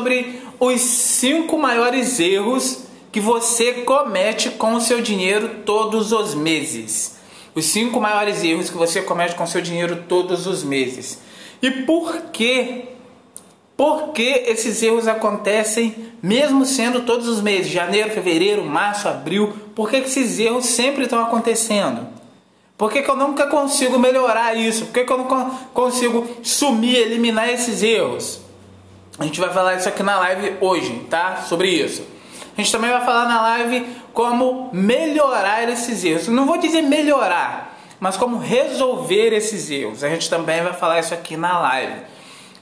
sobre os cinco maiores erros que você comete com o seu dinheiro todos os meses. Os cinco maiores erros que você comete com o seu dinheiro todos os meses. E por que? Por que esses erros acontecem mesmo sendo todos os meses? Janeiro, fevereiro, março, abril. Por que esses erros sempre estão acontecendo? Por que, que eu nunca consigo melhorar isso? Por que, que eu não consigo sumir, eliminar esses erros? A gente vai falar isso aqui na live hoje, tá? Sobre isso. A gente também vai falar na live como melhorar esses erros. Não vou dizer melhorar, mas como resolver esses erros. A gente também vai falar isso aqui na live.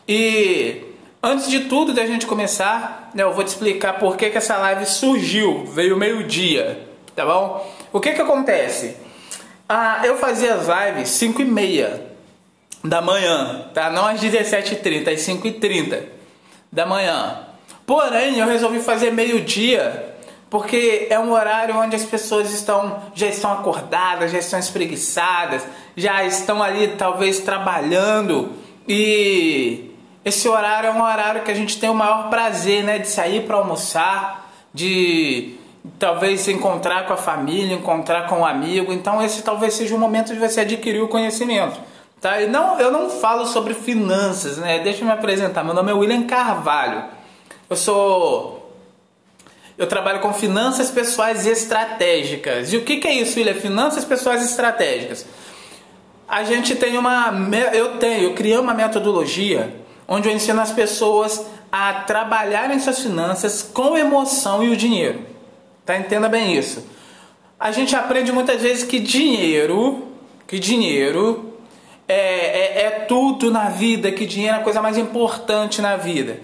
E antes de tudo da gente começar, né, eu vou te explicar por que, que essa live surgiu, veio meio-dia, tá bom? O que que acontece? Ah, eu fazia as lives 5 e meia da manhã, tá? Não às 17h30, às 5h30 da manhã. Porém, eu resolvi fazer meio-dia porque é um horário onde as pessoas estão já estão acordadas, já estão espreguiçadas, já estão ali talvez trabalhando e esse horário é um horário que a gente tem o maior prazer, né, de sair para almoçar, de talvez se encontrar com a família, encontrar com um amigo. Então esse talvez seja o momento de você adquirir o conhecimento. Tá? E não, eu não falo sobre finanças, né? Deixa eu me apresentar. Meu nome é William Carvalho. Eu sou eu trabalho com finanças pessoais estratégicas. E o que, que é isso, William? Finanças pessoais estratégicas. A gente tem uma. Eu tenho, eu criei uma metodologia onde eu ensino as pessoas a trabalharem suas finanças com emoção e o dinheiro. Tá? Entenda bem isso. A gente aprende muitas vezes que dinheiro, que dinheiro é, é, é tudo na vida, que dinheiro é a coisa mais importante na vida.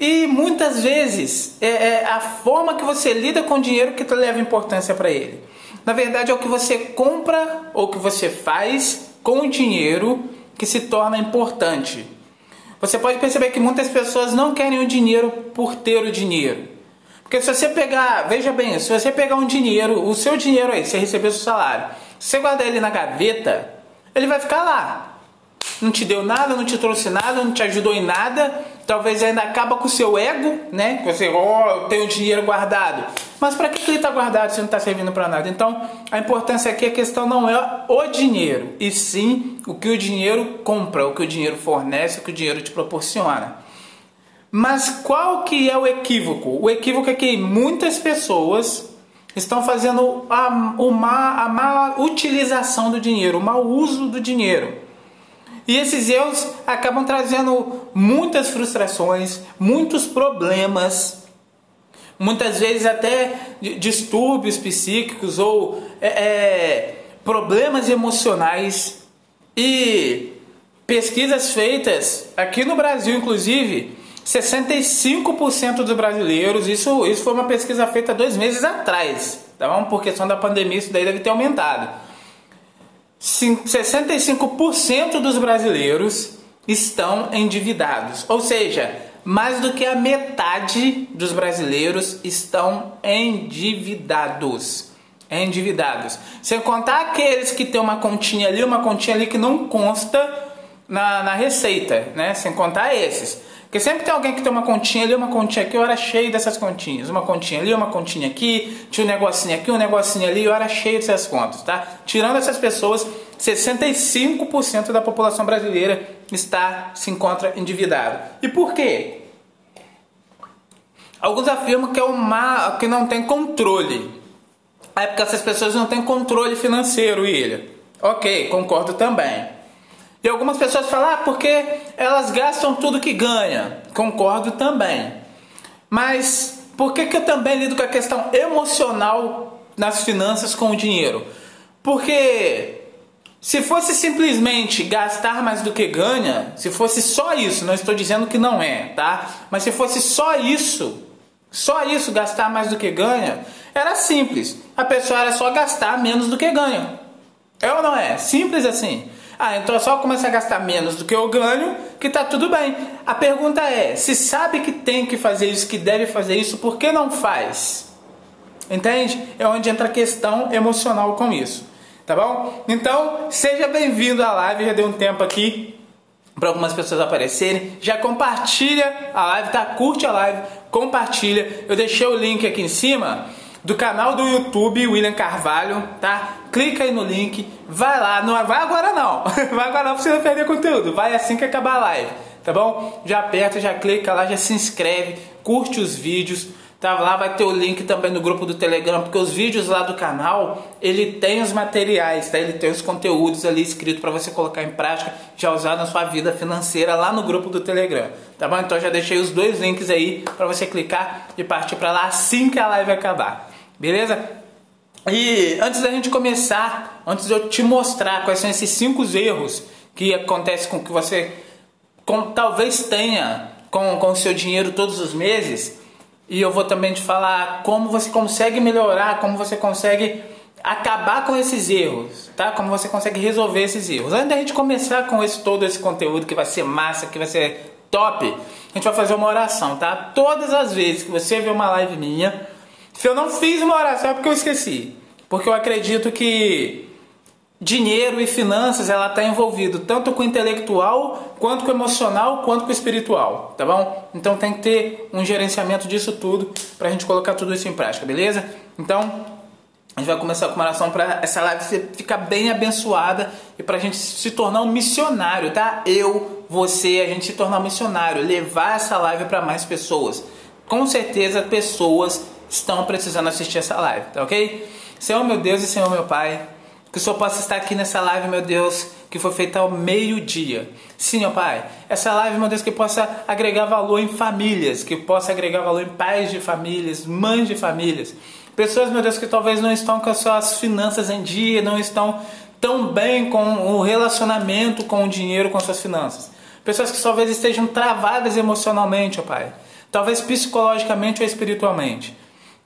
E muitas vezes é, é, a forma que você lida com o dinheiro que leva importância para ele. Na verdade, é o que você compra ou que você faz com o dinheiro que se torna importante. Você pode perceber que muitas pessoas não querem o dinheiro por ter o dinheiro. Porque se você pegar, veja bem, se você pegar um dinheiro, o seu dinheiro aí, você recebeu seu salário, se você guardar ele na gaveta, ele vai ficar lá. Não te deu nada, não te trouxe nada, não te ajudou em nada, talvez ainda acaba com o seu ego, né? Você, oh, eu tenho dinheiro guardado. Mas para que ele está guardado se não está servindo para nada? Então, a importância aqui, a questão não é o dinheiro, e sim o que o dinheiro compra, o que o dinheiro fornece, o que o dinheiro te proporciona. Mas qual que é o equívoco? O equívoco é que muitas pessoas estão fazendo a, uma, a má utilização do dinheiro, o mau uso do dinheiro. E esses erros acabam trazendo muitas frustrações, muitos problemas, muitas vezes até distúrbios psíquicos ou é, é, problemas emocionais. E pesquisas feitas aqui no Brasil, inclusive, 65% dos brasileiros, isso, isso foi uma pesquisa feita dois meses atrás, tá bom? Por questão da pandemia, isso daí deve ter aumentado. 65% dos brasileiros estão endividados, ou seja, mais do que a metade dos brasileiros estão endividados. Endividados. Sem contar aqueles que têm uma continha ali, uma continha ali que não consta na, na receita, né? Sem contar esses. Porque sempre tem alguém que tem uma continha ali, uma continha aqui, eu era cheio dessas continhas. Uma continha ali, uma continha aqui, tinha um negocinho aqui, um negocinho ali, eu era cheio dessas contas, tá? Tirando essas pessoas, 65% da população brasileira está se encontra endividado. E por quê? Alguns afirmam que é uma que não tem controle. É porque essas pessoas não têm controle financeiro, William. Ok, concordo também. E algumas pessoas falam, ah, porque elas gastam tudo que ganha. Concordo também. Mas por que, que eu também lido com a questão emocional nas finanças com o dinheiro? Porque se fosse simplesmente gastar mais do que ganha, se fosse só isso, não estou dizendo que não é, tá? Mas se fosse só isso, só isso, gastar mais do que ganha, era simples. A pessoa era só gastar menos do que ganha. É ou não é? Simples assim. Ah, então é só começar a gastar menos do que eu ganho, que tá tudo bem. A pergunta é: se sabe que tem que fazer isso, que deve fazer isso, por que não faz? Entende? É onde entra a questão emocional com isso. Tá bom? Então, seja bem-vindo à live, já deu um tempo aqui. para algumas pessoas aparecerem. Já compartilha a live, tá? Curte a live, compartilha. Eu deixei o link aqui em cima do canal do YouTube William Carvalho, tá? Clica aí no link, vai lá, não vai agora não, vai agora não pra você não perder conteúdo, vai assim que acabar a live, tá bom? Já aperta, já clica lá, já se inscreve, curte os vídeos, tá? Lá vai ter o link também no grupo do Telegram, porque os vídeos lá do canal, ele tem os materiais, tá? Ele tem os conteúdos ali escritos para você colocar em prática, já usar na sua vida financeira lá no grupo do Telegram, tá bom? Então já deixei os dois links aí para você clicar e partir para lá assim que a live acabar. Beleza? E antes da gente começar, antes de eu te mostrar quais são esses cinco erros que acontecem com que você com, talvez tenha com, com o seu dinheiro todos os meses, e eu vou também te falar como você consegue melhorar, como você consegue acabar com esses erros, tá? Como você consegue resolver esses erros. Antes da gente começar com esse todo esse conteúdo que vai ser massa, que vai ser top, a gente vai fazer uma oração, tá? Todas as vezes que você vê uma live minha, se eu não fiz uma oração é porque eu esqueci. Porque eu acredito que dinheiro e finanças ela está envolvido tanto com o intelectual, quanto com o emocional, quanto com o espiritual, tá bom? Então tem que ter um gerenciamento disso tudo para a gente colocar tudo isso em prática, beleza? Então a gente vai começar com uma oração para essa live ficar bem abençoada e para a gente se tornar um missionário, tá? Eu, você, a gente se tornar um missionário, levar essa live para mais pessoas. Com certeza pessoas estão precisando assistir essa live, tá ok? Senhor meu Deus e Senhor meu Pai, que o Senhor possa estar aqui nessa live, meu Deus, que foi feita ao meio-dia. Sim, meu Pai, essa live, meu Deus, que possa agregar valor em famílias, que possa agregar valor em pais de famílias, mães de famílias. Pessoas, meu Deus, que talvez não estão com as suas finanças em dia, não estão tão bem com o relacionamento com o dinheiro, com as suas finanças. Pessoas que talvez estejam travadas emocionalmente, ó Pai. Talvez psicologicamente ou espiritualmente.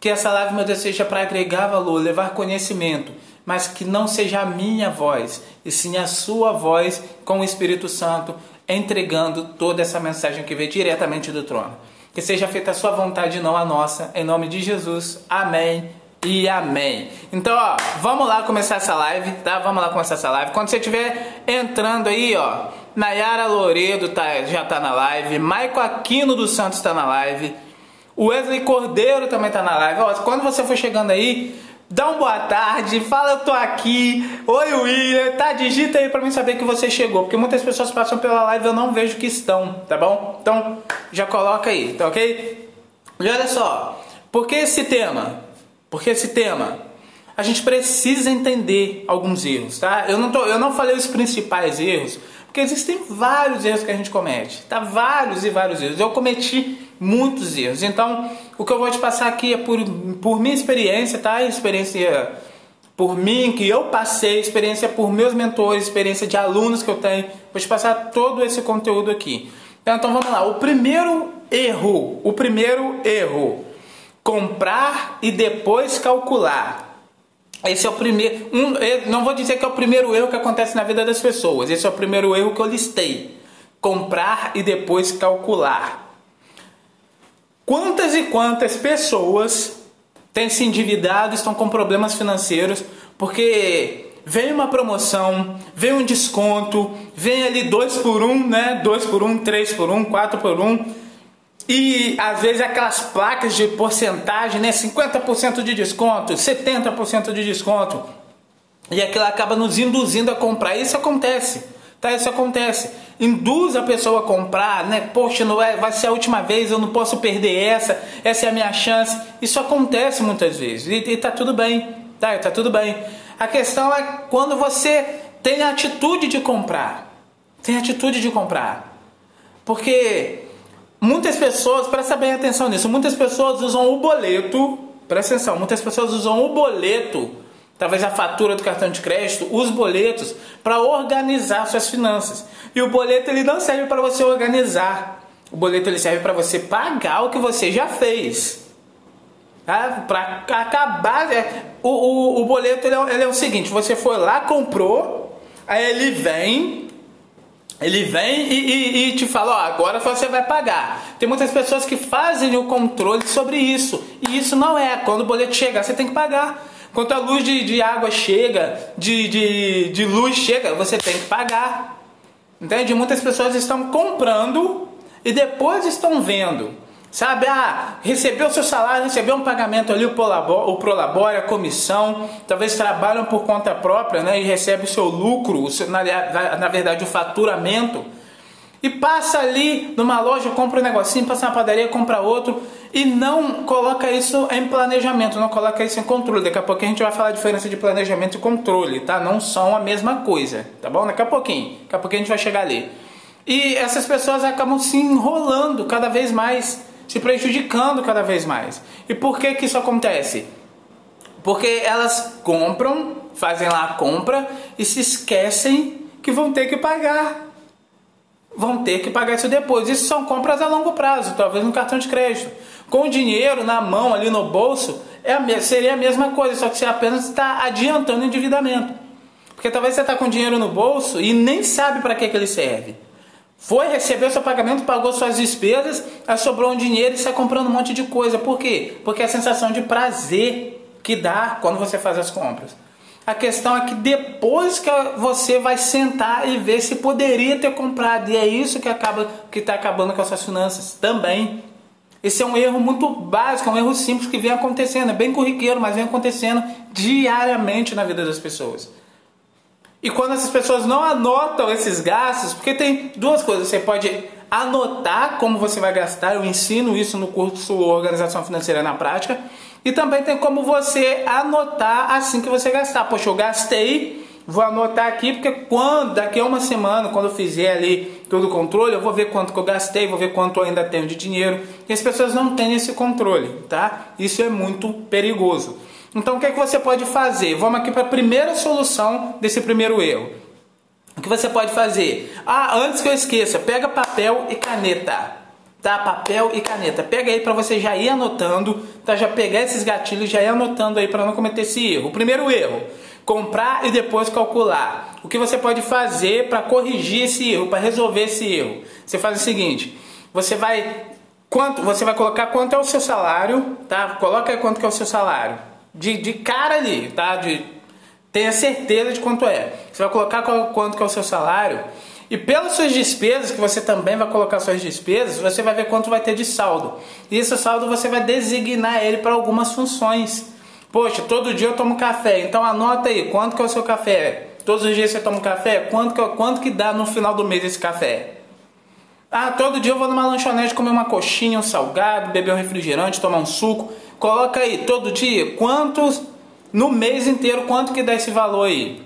Que essa live, meu Deus, seja para agregar valor, levar conhecimento, mas que não seja a minha voz, e sim a sua voz com o Espírito Santo entregando toda essa mensagem que veio diretamente do trono. Que seja feita a sua vontade, não a nossa, em nome de Jesus. Amém e amém. Então, ó, vamos lá começar essa live, tá? Vamos lá começar essa live. Quando você estiver entrando aí, ó, Nayara Loredo tá, já tá na live, Maico Aquino dos Santos tá na live. O Wesley Cordeiro também tá na live. Ó, quando você for chegando aí, dá uma boa tarde, fala eu tô aqui. Oi William, tá? Digita aí pra mim saber que você chegou. Porque muitas pessoas passam pela live e eu não vejo que estão, tá bom? Então já coloca aí, tá ok? E olha só, por que esse tema? Por que esse tema? A gente precisa entender alguns erros, tá? Eu não, tô, eu não falei os principais erros, porque existem vários erros que a gente comete, tá? Vários e vários erros. Eu cometi muitos erros. Então, o que eu vou te passar aqui é por, por minha experiência, tá? Experiência por mim, que eu passei, experiência por meus mentores, experiência de alunos que eu tenho. Vou te passar todo esse conteúdo aqui. Então, vamos lá. O primeiro erro, o primeiro erro, comprar e depois calcular. Esse é o primeiro, um, não vou dizer que é o primeiro erro que acontece na vida das pessoas. Esse é o primeiro erro que eu listei. Comprar e depois calcular. Quantas e quantas pessoas têm se endividado, estão com problemas financeiros porque vem uma promoção, vem um desconto, vem ali dois por um, né? Dois por um, três por um, quatro por um. E às vezes aquelas placas de porcentagem, né? 50% de desconto, 70% de desconto. E aquilo acaba nos induzindo a comprar. Isso acontece. Tá? Isso acontece. Induz a pessoa a comprar, né? Poxa, não é, vai ser a última vez, eu não posso perder essa, essa é a minha chance. Isso acontece muitas vezes. E, e tá tudo bem. Tá, tá tudo bem. A questão é quando você tem a atitude de comprar. Tem a atitude de comprar. Porque muitas pessoas, presta bem atenção nisso, muitas pessoas usam o boleto, presta atenção, muitas pessoas usam o boleto talvez a fatura do cartão de crédito, os boletos para organizar suas finanças. E o boleto ele não serve para você organizar. O boleto ele serve para você pagar o que você já fez. Tá? Para acabar. É, o, o, o boleto ele é, ele é o seguinte: você foi lá, comprou, aí ele vem ele vem e, e, e, te fala, ó, agora você vai pagar. Tem muitas pessoas que fazem o controle sobre isso. E isso não é. Quando o boleto chegar, você tem que pagar. Quando a luz de, de água chega, de, de, de luz chega, você tem que pagar. Entende? Muitas pessoas estão comprando e depois estão vendo. Sabe, ah, recebeu seu salário, recebeu um pagamento ali, o Prolabore a comissão, talvez trabalham por conta própria né, e recebe o seu lucro, o seu, na, na verdade o faturamento, e passa ali numa loja, compra um negocinho, passa na padaria, compra outro, e não coloca isso em planejamento, não coloca isso em controle. Daqui a pouco a gente vai falar a diferença de planejamento e controle, tá? Não são a mesma coisa, tá bom? Daqui a pouquinho, daqui a pouquinho a gente vai chegar ali. E essas pessoas acabam se enrolando cada vez mais se prejudicando cada vez mais. E por que que isso acontece? Porque elas compram, fazem lá a compra e se esquecem que vão ter que pagar. Vão ter que pagar isso depois. Isso são compras a longo prazo, talvez no cartão de crédito. Com dinheiro na mão, ali no bolso, é a, seria a mesma coisa, só que você apenas está adiantando o endividamento. Porque talvez você está com dinheiro no bolso e nem sabe para que, que ele serve. Foi, recebeu seu pagamento, pagou suas despesas, aí sobrou um dinheiro e está comprando um monte de coisa. Por quê? Porque é a sensação de prazer que dá quando você faz as compras. A questão é que depois que você vai sentar e ver se poderia ter comprado. E é isso que acaba que está acabando com as suas finanças também. Esse é um erro muito básico, é um erro simples que vem acontecendo. É bem corriqueiro, mas vem acontecendo diariamente na vida das pessoas. E quando essas pessoas não anotam esses gastos, porque tem duas coisas, você pode anotar como você vai gastar, eu ensino isso no curso Organização Financeira na Prática, e também tem como você anotar assim que você gastar. Poxa, eu gastei, vou anotar aqui, porque quando, daqui a uma semana, quando eu fizer ali todo o controle, eu vou ver quanto que eu gastei, vou ver quanto eu ainda tenho de dinheiro. E as pessoas não têm esse controle, tá? Isso é muito perigoso. Então o que, é que você pode fazer? Vamos aqui para a primeira solução desse primeiro erro. O que você pode fazer? Ah, antes que eu esqueça, pega papel e caneta. Tá? Papel e caneta. Pega aí para você já ir anotando, tá? Já pegar esses gatilhos, já ir anotando aí para não cometer esse erro. O primeiro erro, comprar e depois calcular. O que você pode fazer para corrigir esse erro, para resolver esse erro? Você faz o seguinte: você vai quanto, você vai colocar quanto é o seu salário, tá? Coloca aí quanto que é o seu salário de, de cara ali, tá? De, tenha certeza de quanto é. Você vai colocar quanto que é o seu salário e pelas suas despesas, que você também vai colocar suas despesas, você vai ver quanto vai ter de saldo. E esse saldo você vai designar ele para algumas funções. Poxa, todo dia eu tomo café, então anota aí quanto que é o seu café. Todos os dias você toma café, quanto que, quanto que dá no final do mês esse café? Ah, todo dia eu vou numa lanchonete comer uma coxinha, um salgado, beber um refrigerante, tomar um suco. Coloca aí, todo dia, quantos, no mês inteiro, quanto que dá esse valor aí?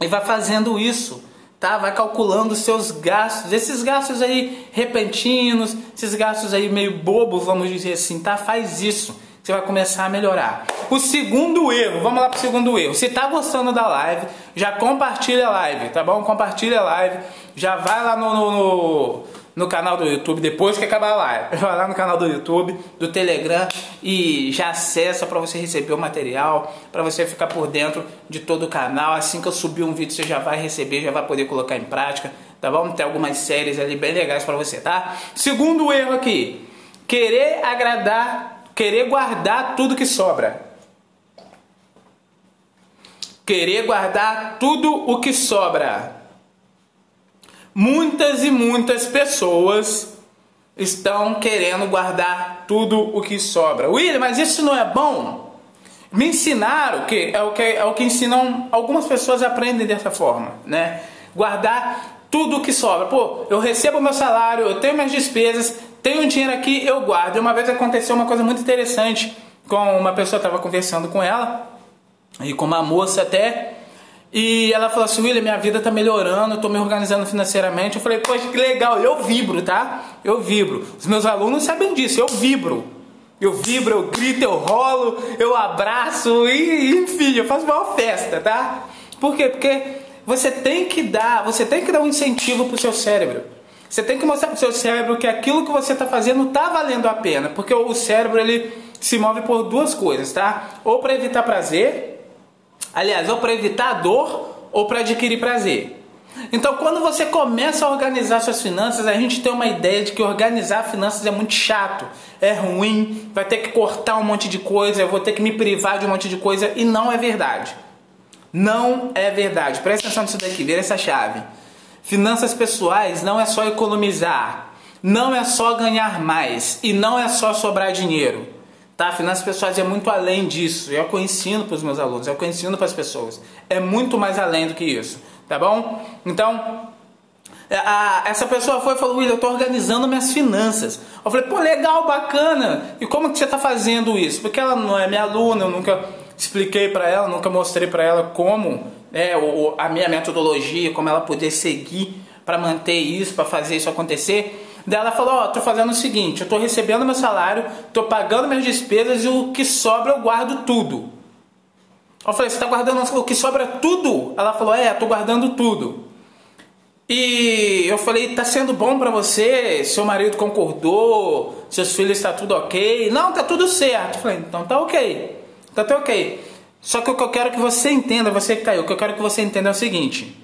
E vai fazendo isso, tá? Vai calculando os seus gastos, esses gastos aí repentinos, esses gastos aí meio bobos, vamos dizer assim, tá? Faz isso, você vai começar a melhorar. O segundo erro, vamos lá pro segundo erro. Se tá gostando da live, já compartilha a live, tá bom? Compartilha a live, já vai lá no, no, no no canal do YouTube depois que acabar a live. Vai lá no canal do YouTube, do Telegram e já acessa para você receber o material, para você ficar por dentro de todo o canal. Assim que eu subir um vídeo, você já vai receber, já vai poder colocar em prática, tá bom? Tem algumas séries ali bem legais para você, tá? Segundo erro aqui, querer agradar, querer guardar tudo que sobra. Querer guardar tudo o que sobra. Muitas e muitas pessoas estão querendo guardar tudo o que sobra. William, mas isso não é bom? Me ensinaram que é o que é o que ensinam algumas pessoas aprendem dessa forma, né? Guardar tudo o que sobra. Pô, eu recebo meu salário, eu tenho minhas despesas, tenho um dinheiro aqui, eu guardo. Uma vez aconteceu uma coisa muito interessante com uma pessoa estava conversando com ela e com uma moça até e ela falou assim: William, minha vida tá melhorando, eu me organizando financeiramente. Eu falei: Poxa, que legal, eu vibro, tá? Eu vibro. Os meus alunos sabem disso, eu vibro. Eu vibro, eu grito, eu rolo, eu abraço, e enfim, eu faço uma festa, tá? Por quê? Porque você tem que dar, você tem que dar um incentivo pro seu cérebro. Você tem que mostrar pro seu cérebro que aquilo que você está fazendo tá valendo a pena, porque o cérebro ele se move por duas coisas, tá? Ou para evitar prazer, Aliás, ou para evitar dor ou para adquirir prazer. Então, quando você começa a organizar suas finanças, a gente tem uma ideia de que organizar finanças é muito chato, é ruim, vai ter que cortar um monte de coisa, eu vou ter que me privar de um monte de coisa, e não é verdade. Não é verdade. Presta atenção nisso daqui, vira essa chave. Finanças pessoais não é só economizar, não é só ganhar mais e não é só sobrar dinheiro. Tá? Finanças pessoais é muito além disso. Eu ensino para os meus alunos, eu ensino para as pessoas. É muito mais além do que isso, tá bom? Então, é, a, essa pessoa foi e falou, William, eu estou organizando minhas finanças. Eu falei, pô, legal, bacana. E como que você está fazendo isso? Porque ela não é minha aluna, eu nunca expliquei para ela, nunca mostrei para ela como é, o, a minha metodologia, como ela poder seguir para manter isso, para fazer isso acontecer. Daí ela falou, ó, oh, tô fazendo o seguinte, eu tô recebendo meu salário, tô pagando minhas despesas e o que sobra eu guardo tudo. Eu falei, você tá guardando o que sobra tudo? Ela falou, é, tô guardando tudo. E eu falei, tá sendo bom para você? Seu marido concordou? Seus filhos está tudo ok? Não, tá tudo certo. Eu falei, então tá ok. Tá até ok. Só que o que eu quero que você entenda, você que caiu, o que eu quero que você entenda é o seguinte.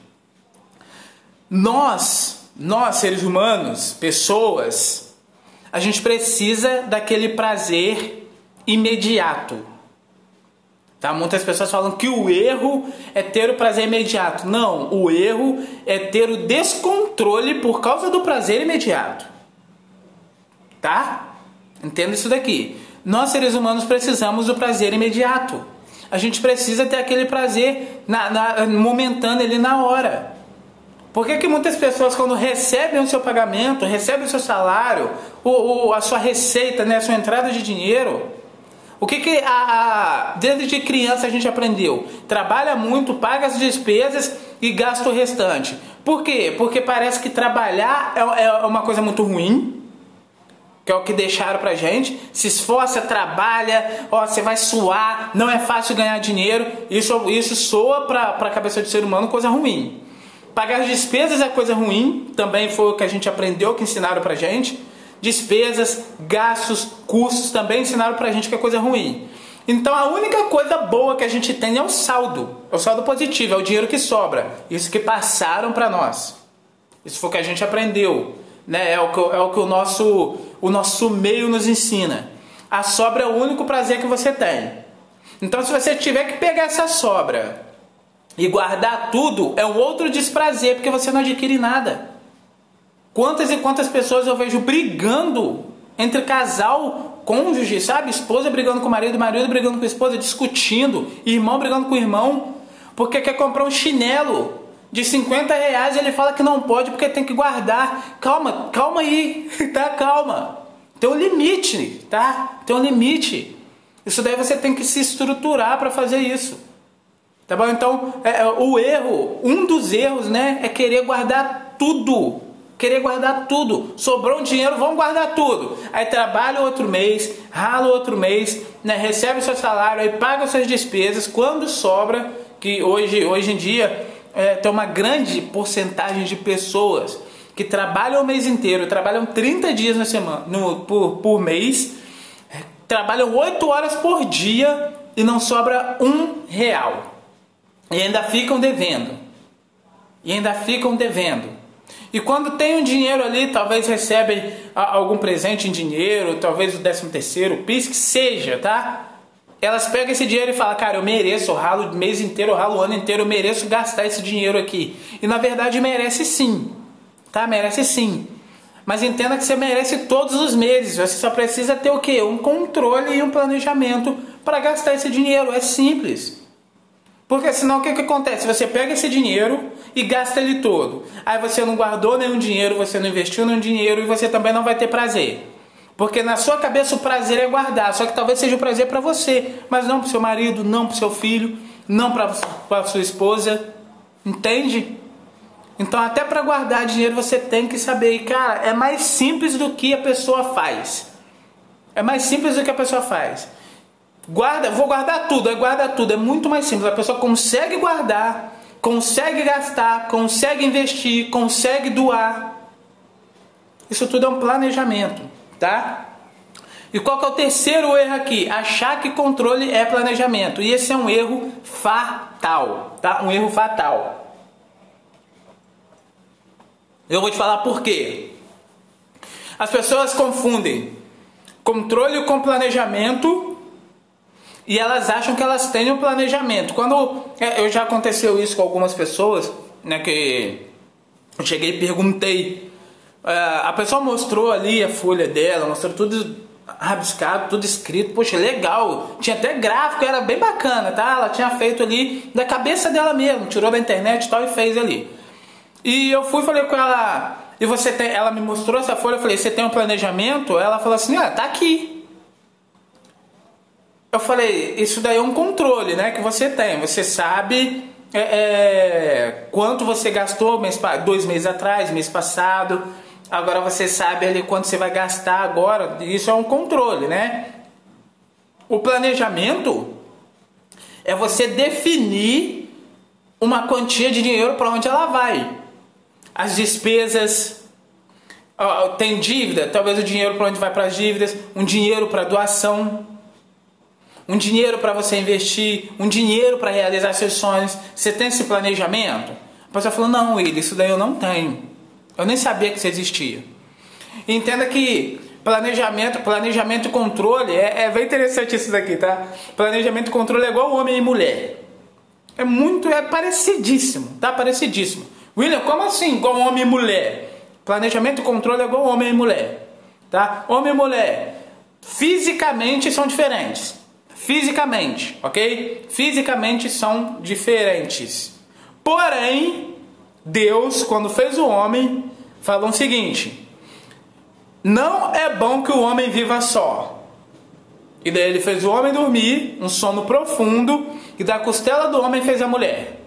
Nós, nós seres humanos, pessoas, a gente precisa daquele prazer imediato. Tá? Muitas pessoas falam que o erro é ter o prazer imediato. Não, o erro é ter o descontrole por causa do prazer imediato. Tá? Entenda isso daqui. Nós seres humanos precisamos do prazer imediato. A gente precisa ter aquele prazer na, na, momentâneo ali na hora. Por que, que muitas pessoas, quando recebem o seu pagamento, recebem o seu salário, o, a sua receita, né, a sua entrada de dinheiro, o que, que a, a, desde criança a gente aprendeu? Trabalha muito, paga as despesas e gasta o restante. Por quê? Porque parece que trabalhar é, é uma coisa muito ruim, que é o que deixaram pra gente. Se esforça, trabalha, ó, você vai suar, não é fácil ganhar dinheiro. Isso, isso soa pra, pra cabeça do ser humano coisa ruim. Pagar as despesas é coisa ruim, também foi o que a gente aprendeu, que ensinaram pra gente despesas, gastos, custos também ensinaram pra gente que é coisa ruim. Então a única coisa boa que a gente tem é o saldo, é o saldo positivo, é o dinheiro que sobra, isso que passaram para nós. Isso foi o que a gente aprendeu, né? É o que, é o, que o, nosso, o nosso meio nos ensina. A sobra é o único prazer que você tem. Então se você tiver que pegar essa sobra e guardar tudo, é um outro desprazer, porque você não adquire nada. Quantas e quantas pessoas eu vejo brigando entre casal, cônjuge, sabe? Esposa brigando com o marido, marido brigando com a esposa, discutindo, irmão brigando com o irmão, porque quer comprar um chinelo de 50 reais ele fala que não pode porque tem que guardar. Calma, calma aí, tá? Calma. Tem um limite, tá? Tem um limite. Isso daí você tem que se estruturar para fazer isso. Tá bom? Então, é, é, o erro, um dos erros, né, é querer guardar tudo Querer guardar tudo. Sobrou um dinheiro, vamos guardar tudo. Aí trabalha outro mês, rala outro mês, né, recebe seu salário, aí paga suas despesas. Quando sobra, que hoje, hoje em dia é, tem uma grande porcentagem de pessoas que trabalham o mês inteiro, trabalham 30 dias na semana, no, por, por mês, trabalham 8 horas por dia e não sobra um real. E ainda ficam devendo. E ainda ficam devendo. E quando tem um dinheiro ali, talvez recebem algum presente em dinheiro, talvez o décimo terceiro, o PIS, que seja, tá? Elas pegam esse dinheiro e falam, cara, eu mereço, eu ralo o mês inteiro, eu ralo o ano inteiro, eu mereço gastar esse dinheiro aqui. E na verdade merece sim, tá? Merece sim. Mas entenda que você merece todos os meses. Você só precisa ter o quê? Um controle e um planejamento para gastar esse dinheiro. É simples. Porque senão o que, que acontece? Você pega esse dinheiro e gasta ele todo. Aí você não guardou nenhum dinheiro, você não investiu nenhum dinheiro e você também não vai ter prazer. Porque na sua cabeça o prazer é guardar, só que talvez seja o prazer para você, mas não para seu marido, não para seu filho, não para sua esposa. Entende? Então, até para guardar dinheiro você tem que saber. E, cara, é mais simples do que a pessoa faz. É mais simples do que a pessoa faz. Guarda, vou guardar tudo, é guarda tudo, é muito mais simples. A pessoa consegue guardar, consegue gastar, consegue investir, consegue doar. Isso tudo é um planejamento, tá? E qual que é o terceiro erro aqui? Achar que controle é planejamento. E esse é um erro fatal, tá? Um erro fatal. Eu vou te falar por quê. As pessoas confundem controle com planejamento e elas acham que elas têm um planejamento. Quando é, eu já aconteceu isso com algumas pessoas, né, que Eu cheguei e perguntei. Uh, a pessoa mostrou ali a folha dela, mostrou tudo rabiscado, tudo escrito. Poxa, legal. Tinha até gráfico, era bem bacana, tá? Ela tinha feito ali da cabeça dela mesmo, tirou da internet e tal e fez ali. E eu fui falei com ela, e você tem, ela me mostrou essa folha, eu falei, você tem um planejamento? Ela falou assim, ah, tá aqui. Eu falei, isso daí é um controle, né, que você tem. Você sabe é, é, quanto você gastou mês, dois meses atrás, mês passado. Agora você sabe ali quanto você vai gastar agora. Isso é um controle, né? O planejamento é você definir uma quantia de dinheiro para onde ela vai. As despesas, tem dívida, talvez o dinheiro para onde vai para as dívidas, um dinheiro para doação, um dinheiro para você investir, um dinheiro para realizar seus sonhos. Você tem esse planejamento? A pessoa falou: Não, Willi, isso daí eu não tenho. Eu nem sabia que isso existia. Entenda que planejamento, planejamento e controle é, é bem interessante isso daqui, tá? Planejamento e controle é igual homem e mulher. É muito, é parecidíssimo, tá? Parecidíssimo. William, como assim igual homem e mulher? Planejamento e controle é igual homem e mulher, tá? Homem e mulher fisicamente são diferentes. Fisicamente, ok? Fisicamente são diferentes. Porém, Deus, quando fez o homem, falou o seguinte: Não é bom que o homem viva só. E daí ele fez o homem dormir, um sono profundo, e da costela do homem fez a mulher.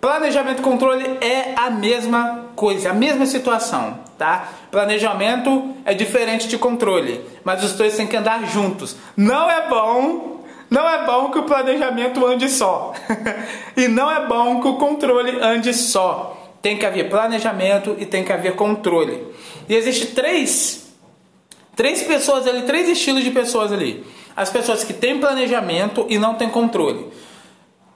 Planejamento e controle é a mesma coisa, a mesma situação, tá? Planejamento é diferente de controle, mas os dois têm que andar juntos. Não é bom não é bom que o planejamento ande só. e não é bom que o controle ande só. Tem que haver planejamento e tem que haver controle. E existe três três pessoas ali, três estilos de pessoas ali. As pessoas que têm planejamento e não têm controle.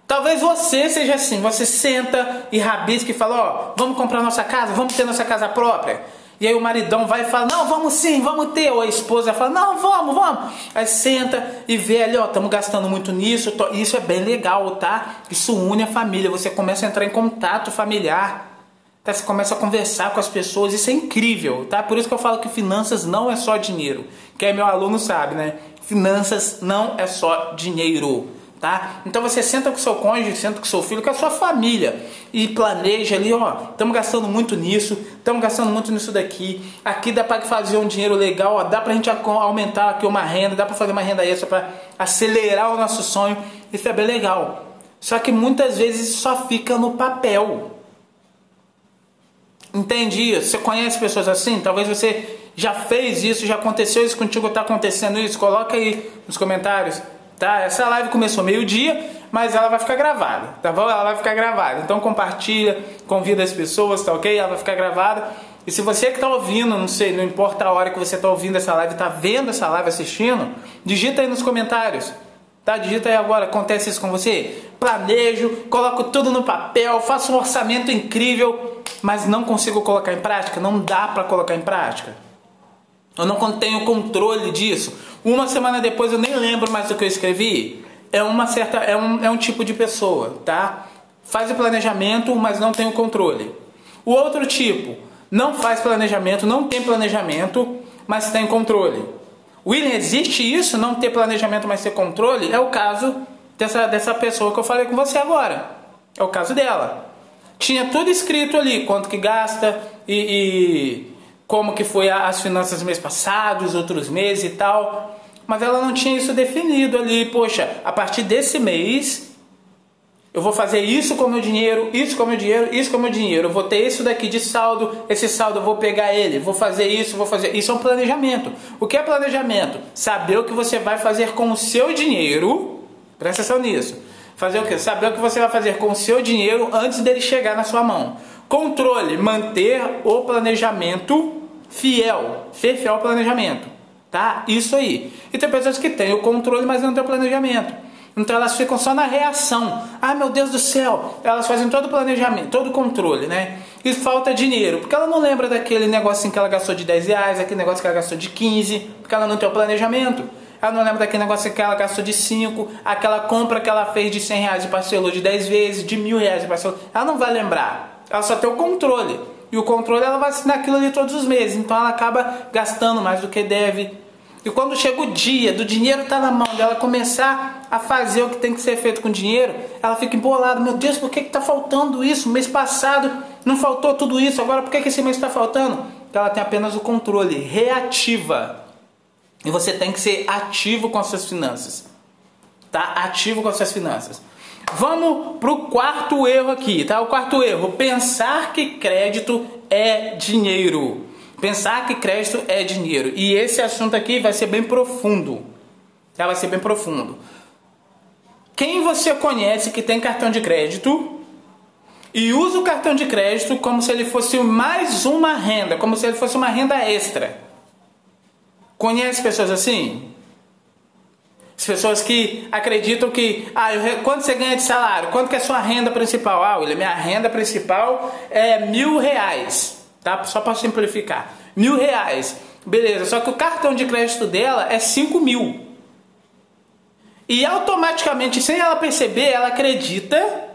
Talvez você seja assim, você senta e rabisca e fala, ó, vamos comprar nossa casa, vamos ter nossa casa própria. E aí o maridão vai e fala, não, vamos sim, vamos ter. Ou a esposa fala, não, vamos, vamos. Aí senta e vê ali, ó, estamos gastando muito nisso. Isso é bem legal, tá? Isso une a família. Você começa a entrar em contato familiar. Tá? Você começa a conversar com as pessoas. Isso é incrível, tá? Por isso que eu falo que finanças não é só dinheiro. Quem é meu aluno sabe, né? Finanças não é só dinheiro tá? Então você senta com seu cônjuge, senta com seu filho, com a sua família e planeja ali, ó, estamos gastando muito nisso, estamos gastando muito nisso daqui. Aqui dá para fazer um dinheiro legal, ó, dá para a gente aumentar aqui uma renda, dá para fazer uma renda extra para acelerar o nosso sonho. Isso é bem legal. Só que muitas vezes só fica no papel. Entende? Você conhece pessoas assim? Talvez você já fez isso, já aconteceu isso contigo, está acontecendo isso. Coloca aí nos comentários tá? Essa live começou meio-dia, mas ela vai ficar gravada, tá bom? Ela vai ficar gravada. Então compartilha, convida as pessoas, tá ok? Ela vai ficar gravada. E se você que está ouvindo, não sei, não importa a hora que você está ouvindo essa live, está vendo essa live, assistindo, digita aí nos comentários. Tá? Digita aí agora, acontece isso com você? Planejo, coloco tudo no papel, faço um orçamento incrível, mas não consigo colocar em prática? Não dá para colocar em prática? Eu não tenho controle disso. Uma semana depois eu nem lembro mais do que eu escrevi. É uma certa, é um, é um tipo de pessoa, tá? Faz o planejamento, mas não tem o controle. O outro tipo, não faz planejamento, não tem planejamento, mas tem controle. William, existe isso, não ter planejamento, mas ter controle? É o caso dessa, dessa pessoa que eu falei com você agora. É o caso dela. Tinha tudo escrito ali, quanto que gasta e, e como que foi as finanças mês passado, os outros meses e tal. Mas ela não tinha isso definido ali. Poxa, a partir desse mês eu vou fazer isso com meu dinheiro, isso com meu dinheiro, isso com meu dinheiro. Eu vou ter isso daqui de saldo, esse saldo eu vou pegar ele, vou fazer isso, vou fazer. Isso é um planejamento. O que é planejamento? Saber o que você vai fazer com o seu dinheiro. Presta atenção nisso. Fazer o que? Saber o que você vai fazer com o seu dinheiro antes dele chegar na sua mão. Controle, manter o planejamento fiel, ser fiel ao planejamento, tá? Isso aí. E tem pessoas que têm o controle, mas não têm o planejamento. Então elas ficam só na reação. Ai meu Deus do céu! Elas fazem todo o planejamento, todo o controle, né? E falta dinheiro, porque ela não lembra daquele negocinho que ela gastou de 10 reais, aquele negócio que ela gastou de 15, porque ela não tem o planejamento. Ela não lembra daquele negócio que ela gastou de 5, aquela compra que ela fez de 100 reais e parcelou de 10 vezes, de mil reais e parcelou. Ela não vai lembrar. Ela só tem o controle. E o controle ela vai assinar aquilo ali todos os meses. Então ela acaba gastando mais do que deve. E quando chega o dia do dinheiro estar tá na mão dela começar a fazer o que tem que ser feito com o dinheiro, ela fica embolada. Meu Deus, por que está faltando isso? Mês passado não faltou tudo isso, agora por que, que esse mês está faltando? Porque ela tem apenas o controle, reativa. E você tem que ser ativo com as suas finanças. Tá? Ativo com as suas finanças. Vamos pro quarto erro aqui, tá? O quarto erro, pensar que crédito é dinheiro. Pensar que crédito é dinheiro. E esse assunto aqui vai ser bem profundo. Tá? Vai ser bem profundo. Quem você conhece que tem cartão de crédito e usa o cartão de crédito como se ele fosse mais uma renda, como se ele fosse uma renda extra? Conhece pessoas assim? As pessoas que acreditam que, ah, eu, quanto você ganha de salário? Quanto que é a sua renda principal? Ah, William, minha renda principal é mil reais, tá? Só para simplificar, mil reais. Beleza, só que o cartão de crédito dela é cinco mil. E automaticamente, sem ela perceber, ela acredita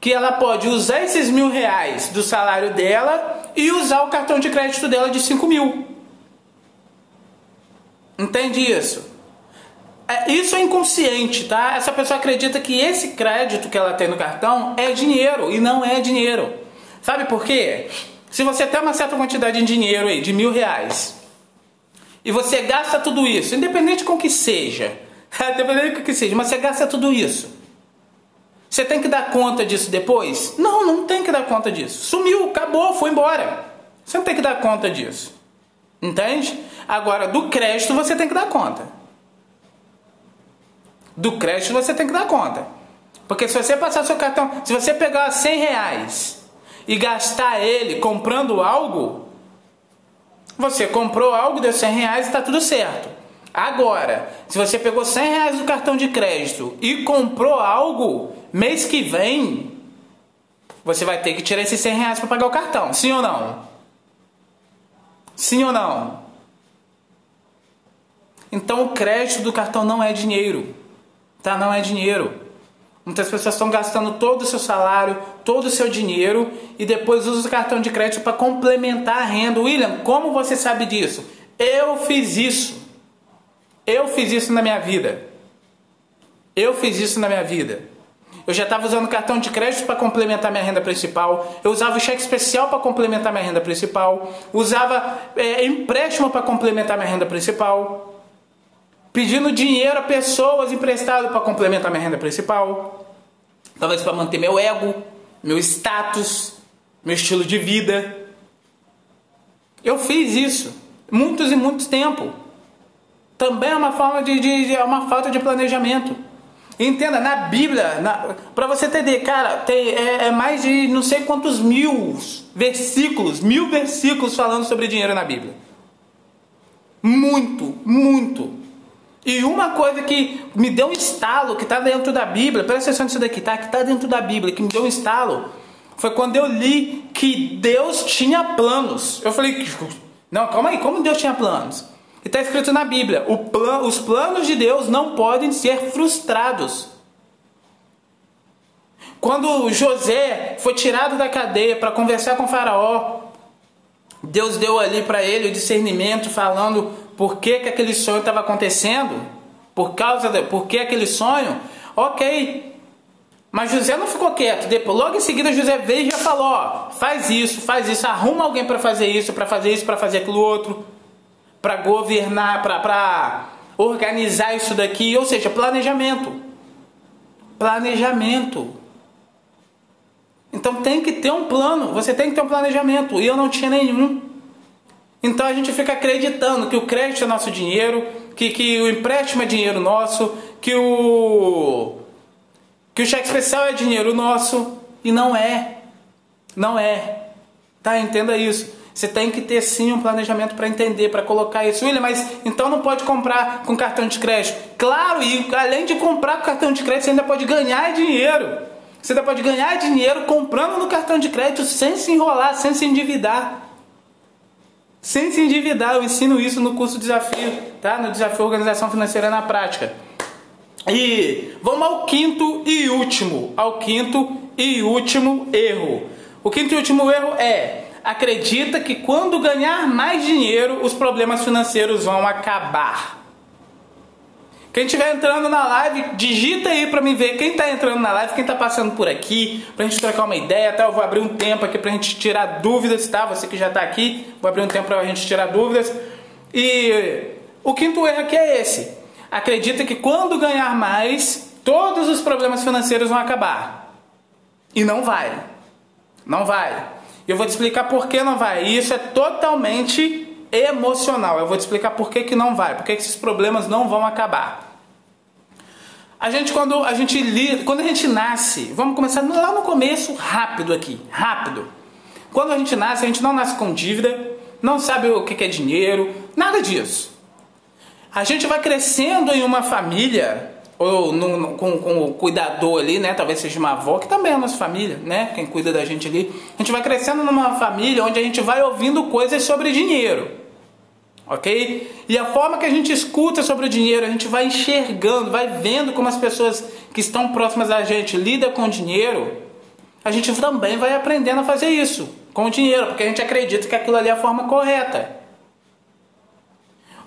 que ela pode usar esses mil reais do salário dela e usar o cartão de crédito dela de cinco mil. Entende isso? É, isso é inconsciente, tá? Essa pessoa acredita que esse crédito que ela tem no cartão é dinheiro e não é dinheiro. Sabe por quê? Se você tem uma certa quantidade de dinheiro aí, de mil reais, e você gasta tudo isso, independente com que seja, independente com que seja, mas você gasta tudo isso. Você tem que dar conta disso depois? Não, não tem que dar conta disso. Sumiu, acabou, foi embora. Você não tem que dar conta disso. Entende? Agora, do crédito você tem que dar conta do crédito você tem que dar conta. Porque se você passar seu cartão, se você pegar 100 reais e gastar ele comprando algo, você comprou algo, deu 100 reais e está tudo certo. Agora, se você pegou 100 reais do cartão de crédito e comprou algo, mês que vem, você vai ter que tirar esses 100 reais para pagar o cartão. Sim ou não? Sim ou não? Então o crédito do cartão não é dinheiro tá? Não é dinheiro. Muitas pessoas estão gastando todo o seu salário, todo o seu dinheiro e depois usam o cartão de crédito para complementar a renda. William, como você sabe disso? Eu fiz isso. Eu fiz isso na minha vida. Eu fiz isso na minha vida. Eu já estava usando cartão de crédito para complementar minha renda principal. Eu usava o cheque especial para complementar minha renda principal. Usava é, empréstimo para complementar minha renda principal pedindo dinheiro a pessoas emprestado para complementar minha renda principal, talvez para manter meu ego, meu status, meu estilo de vida. Eu fiz isso muitos e muitos tempo. Também é uma forma de, de, de é uma falta de planejamento. Entenda, na Bíblia, para você entender, cara, tem é, é, mais de não sei quantos mil versículos, mil versículos falando sobre dinheiro na Bíblia. Muito, muito. E uma coisa que me deu um estalo, que está dentro da Bíblia, presta atenção nisso daqui, tá? Que está dentro da Bíblia, que me deu um estalo, foi quando eu li que Deus tinha planos. Eu falei, não, calma aí, como Deus tinha planos? E está escrito na Bíblia: plan, os planos de Deus não podem ser frustrados. Quando José foi tirado da cadeia para conversar com Faraó, Deus deu ali para ele o discernimento, falando por que, que aquele sonho estava acontecendo, por causa de, por que aquele sonho, ok. Mas José não ficou quieto. Depois, logo em seguida, José veio e já falou: ó, faz isso, faz isso, arruma alguém para fazer isso, para fazer isso, para fazer aquilo outro, para governar, para organizar isso daqui. Ou seja, planejamento. Planejamento. Então tem que ter um plano, você tem que ter um planejamento. E eu não tinha nenhum. Então a gente fica acreditando que o crédito é nosso dinheiro, que, que o empréstimo é dinheiro nosso, que o, que o cheque especial é dinheiro nosso. E não é. Não é. Tá? Entenda isso. Você tem que ter sim um planejamento para entender, para colocar isso. William, mas então não pode comprar com cartão de crédito. Claro, e além de comprar com cartão de crédito, você ainda pode ganhar dinheiro. Você ainda pode ganhar dinheiro comprando no cartão de crédito sem se enrolar, sem se endividar sem se endividar. Eu ensino isso no curso Desafio, tá? No Desafio Organização Financeira na Prática. E vamos ao quinto e último, ao quinto e último erro. O quinto e último erro é acredita que quando ganhar mais dinheiro, os problemas financeiros vão acabar. Quem estiver entrando na live, digita aí para mim ver quem está entrando na live, quem está passando por aqui, para a gente trocar uma ideia, tá? Eu vou abrir um tempo aqui para a gente tirar dúvidas, tá? Você que já está aqui, vou abrir um tempo para a gente tirar dúvidas. E o quinto erro aqui é esse: acredita que quando ganhar mais, todos os problemas financeiros vão acabar. E não vai. Não vai. Eu vou te explicar por que não vai. E isso é totalmente emocional. Eu vou te explicar por que, que não vai, por que esses problemas não vão acabar. A gente quando a gente lida, quando a gente nasce, vamos começar lá no começo, rápido aqui, rápido. Quando a gente nasce, a gente não nasce com dívida, não sabe o que é dinheiro, nada disso. A gente vai crescendo em uma família ou no, no, com, com, o cuidador ali, né? Talvez seja uma avó, que também é a nossa família, né? Quem cuida da gente ali. A gente vai crescendo numa família onde a gente vai ouvindo coisas sobre dinheiro ok? E a forma que a gente escuta sobre o dinheiro, a gente vai enxergando, vai vendo como as pessoas que estão próximas a gente lidam com o dinheiro, a gente também vai aprendendo a fazer isso com o dinheiro, porque a gente acredita que aquilo ali é a forma correta.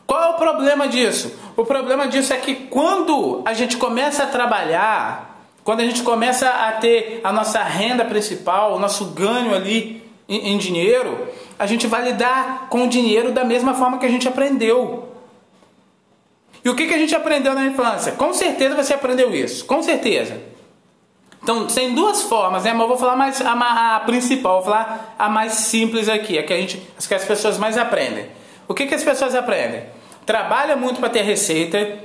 Qual é o problema disso? O problema disso é que quando a gente começa a trabalhar, quando a gente começa a ter a nossa renda principal, o nosso ganho ali em, em dinheiro, a gente vai lidar com o dinheiro da mesma forma que a gente aprendeu. E o que, que a gente aprendeu na infância? Com certeza você aprendeu isso, com certeza. Então, tem duas formas, né? Mas eu vou falar mais a, a, principal, vou falar a mais simples aqui, a que, a gente, as que as pessoas mais aprendem. O que, que as pessoas aprendem? Trabalha muito para ter receita,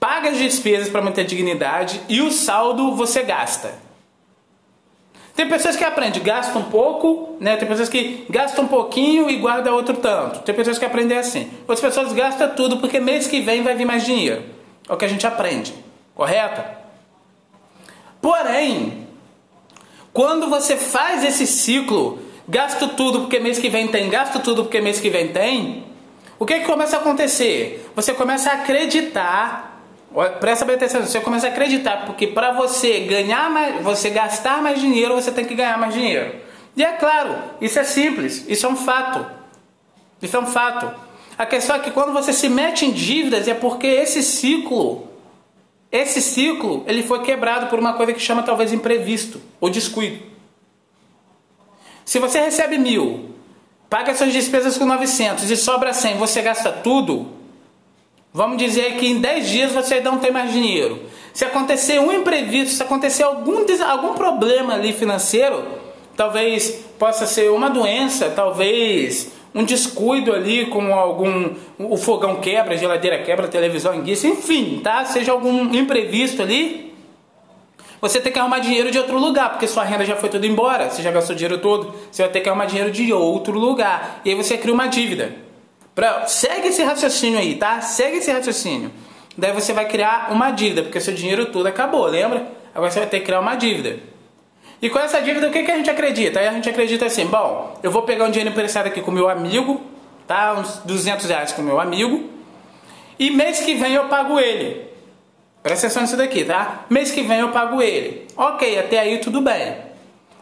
paga as despesas para manter dignidade e o saldo você gasta. Tem pessoas que aprendem, gastam um pouco, né? Tem pessoas que gastam um pouquinho e guardam outro tanto. Tem pessoas que aprendem assim. Outras pessoas gastam tudo porque mês que vem vai vir mais dinheiro. É o que a gente aprende, correto? Porém, quando você faz esse ciclo, gasto tudo porque mês que vem tem, gasto tudo porque mês que vem tem, o que, que começa a acontecer? Você começa a acreditar Presta bem atenção, você começa a acreditar, porque para você ganhar mais, você gastar mais dinheiro, você tem que ganhar mais dinheiro. E é claro, isso é simples, isso é um fato. Isso é um fato. A questão é que quando você se mete em dívidas é porque esse ciclo, esse ciclo, ele foi quebrado por uma coisa que chama talvez imprevisto ou descuido. Se você recebe mil, paga suas despesas com 900 e sobra 100, você gasta tudo, Vamos dizer que em 10 dias você não tem mais dinheiro. Se acontecer um imprevisto, se acontecer algum, algum problema ali financeiro, talvez possa ser uma doença, talvez um descuido ali com algum o fogão quebra, a geladeira quebra, a televisão enguiça, enfim, tá? Seja algum imprevisto ali, você tem que arrumar dinheiro de outro lugar, porque sua renda já foi toda embora, você já gastou dinheiro todo, você vai ter que arrumar dinheiro de outro lugar. E aí você cria uma dívida. Pra, segue esse raciocínio aí, tá? Segue esse raciocínio. Daí você vai criar uma dívida, porque seu dinheiro todo acabou, lembra? Agora você vai ter que criar uma dívida. E com essa dívida, o que, que a gente acredita? Aí a gente acredita assim, bom, eu vou pegar um dinheiro emprestado aqui com meu amigo, tá? Uns 200 reais com meu amigo. E mês que vem eu pago ele. Presta atenção nisso daqui, tá? Mês que vem eu pago ele. Ok, até aí tudo bem.